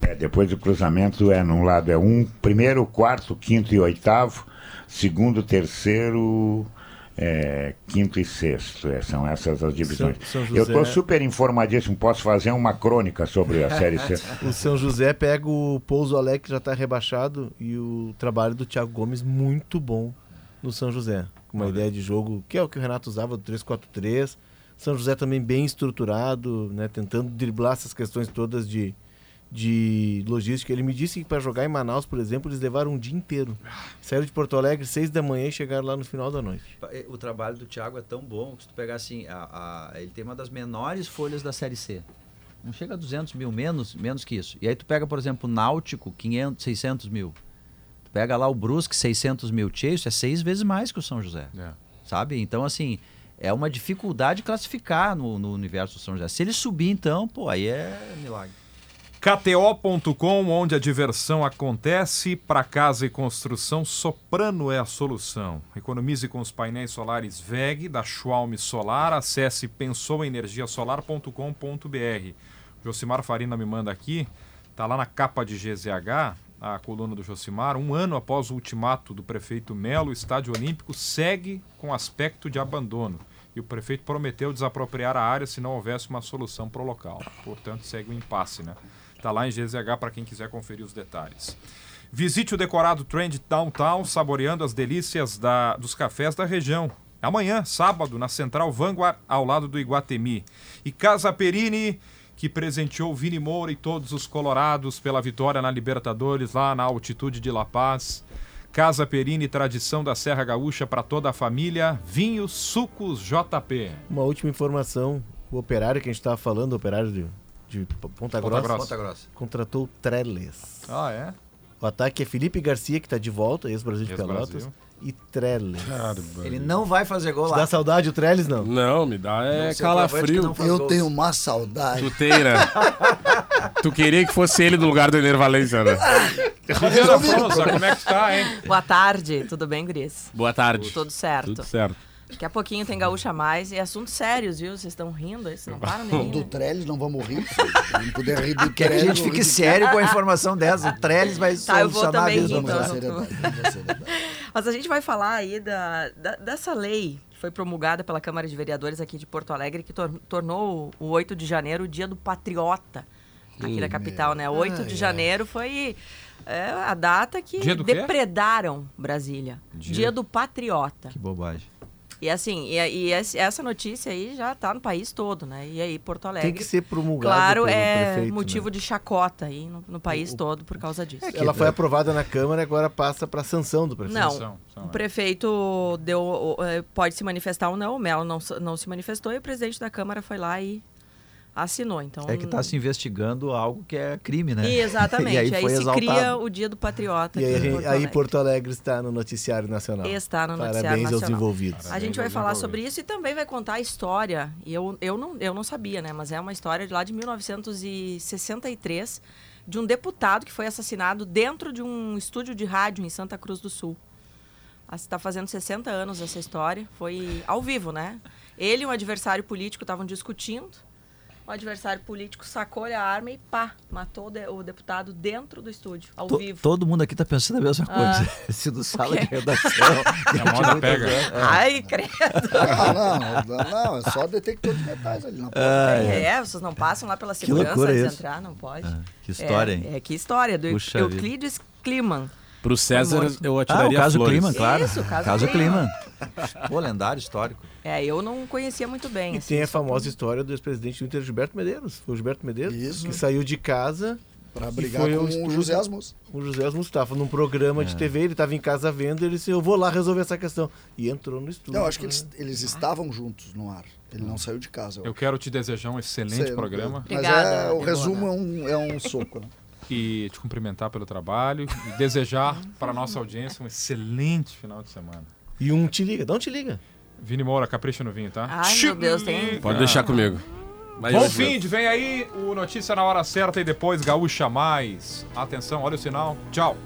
É, depois do cruzamento é num lado é um primeiro, quarto, quinto e oitavo, segundo, terceiro, é, quinto e sexto. É, são essas as divisões. São- São Eu estou super informadíssimo. Posso fazer uma crônica sobre a série C? O São José pega o Pouso Alegre, que já está rebaixado, e o trabalho do Thiago Gomes muito bom no São José. Com uma ideia de jogo, que é o que o Renato usava, do 3-4-3. São José também bem estruturado, né, tentando driblar essas questões todas de, de logística. Ele me disse que para jogar em Manaus, por exemplo, eles levaram um dia inteiro. Saíram de Porto Alegre seis da manhã e chegaram lá no final da noite. O trabalho do Thiago é tão bom que se tu pegar assim, a- a- ele tem uma das menores folhas da Série C. Não chega a 200 mil, menos, menos que isso. E aí tu pega, por exemplo, o Náutico, 500, 600 mil. Tu pega lá o Brusque, 600 mil. Tchê, isso é seis vezes mais que o São José. É. Sabe? Então, assim, é uma dificuldade classificar no, no universo do São José. Se ele subir, então, pô, aí é milagre. KTO.com, onde a diversão acontece, para casa e construção, Soprano é a solução. Economize com os painéis solares VEG da Schwalm Solar. Acesse pensouenergiasolar.com.br. Josimar Farina me manda aqui, tá lá na capa de GZH, a coluna do Josimar. Um ano após o ultimato do prefeito Melo, o Estádio Olímpico segue com aspecto de abandono. E o prefeito prometeu desapropriar a área se não houvesse uma solução para o local. Portanto, segue o impasse, né? Tá lá em GZH para quem quiser conferir os detalhes. Visite o decorado Trend Downtown, saboreando as delícias da- dos cafés da região. Amanhã, sábado, na Central Vanguard, ao lado do Iguatemi. E Casa Perini, que presenteou Vini Moura e todos os colorados pela vitória na Libertadores, lá na altitude de La Paz. Casa Perini, tradição da Serra Gaúcha para toda a família. Vinhos, sucos, JP. Uma última informação: o operário que a gente estava falando, o operário de, de Ponta, Grossa, Grossa. Ponta Grossa. contratou o Trellis. Ah, é? O ataque é Felipe Garcia, que está de volta, ex-Brasil de Ex-Brasil. Pelotas, e Trellis. Ele não vai fazer gol Te lá. dá saudade o Trellis, não? Não, me dá é Não, calafrio. Eu gols. tenho uma saudade. Tu tem, né? tu queria que fosse ele no lugar do Ener Valência, né? França, como é que tá, hein? Boa tarde, tudo bem, Guris? Boa tarde. Tudo certo. Tudo certo. Daqui a pouquinho tem Gaúcha Mais e assuntos sérios, viu? Vocês estão rindo aí, vocês não param de rir, Do né? Trellis não vamos rir. Se não puder rir do Quer que a Trellis, gente fique sério com a informação dessa. O Trellis vai Tá, eu vou solucionar a vida do então. Mas a gente vai falar aí da, da- dessa lei que foi promulgada pela Câmara de Vereadores aqui de Porto Alegre, que tor- tornou o 8 de janeiro o dia do patriota aqui da capital, né? 8 de janeiro foi é, a data que depredaram Brasília. Dia- Dia do patriota. Que bobagem. E assim, e, e essa notícia aí já tá no país todo, né? E aí, Porto Alegre. Tem que ser promulgado Claro, pelo é prefeito, motivo né? de chacota aí no, no país todo por causa disso. Ela foi aprovada na Câmara e agora passa para sanção do prefeito. Não, o é. prefeito deu, eh, pode se manifestar ou não, o Melo não, se- não se manifestou e o presidente da Câmara foi lá e assinou. Então, É que está se investigando algo que é crime, né? Exatamente. e aí, aí foi se exaltado. cria o dia do patriota. E aí, Porto aí Alegre. Porto Alegre está no noticiário nacional. Está no Parabéns noticiário aos nacional. envolvidos. A gente vai aos falar sobre isso e também vai contar a história. E eu, eu, não, eu não sabia, né? Mas é uma história de lá de 1963 de um deputado que foi assassinado dentro de um estúdio de rádio em Santa Cruz do Sul. Está fazendo 60 anos essa história. Foi ao vivo, né? Ele e um adversário político estavam discutindo. O adversário político sacou-lhe a arma e pá, matou o de- o deputado dentro do estúdio, ao To- vivo. Todo mundo aqui está pensando a mesma coisa. Se do sala de redação. A moda pega. Ai, credo. Ah, não, não, não, é só detector de metais ali na porta. É, vocês não passam lá pela segurança antes de isso. entrar, não pode. Ah, que história, é, hein? É, que história, do Puxa Euclides Kliman. Pro César, morto. eu Ah, o atiraria caso flores. Clima, claro. Isso, caso Clima. Pô, lendário, histórico. É, eu não conhecia muito bem. E assim, tem a famosa história do ex-presidente do Inter, Gilberto Medeiros. Foi o Gilberto Medeiros Isso. que saiu de casa Pra E brigar foi com o. José Asmus. O José Asmus estava num programa de TV, ele estava em casa vendo, ele disse, eu vou lá resolver essa questão. E entrou no estúdio. Não, eu acho que eles, eles estavam juntos no ar. Ele não saiu de casa. Eu quero te desejar um excelente Sei, programa Mas Obrigada, é, o resumo é um, é um soco, né? e te cumprimentar pelo trabalho e desejar para a nossa audiência um excelente final de semana. E um te liga, dá um te liga. Vini Moura, capricha no vinho, tá? Ai, meu Deus, tem. Pode deixar comigo. Vai, Bom fim de vem aí o Notícia na Hora Certa e depois Gaúcha Mais. Atenção, olha o sinal. Tchau.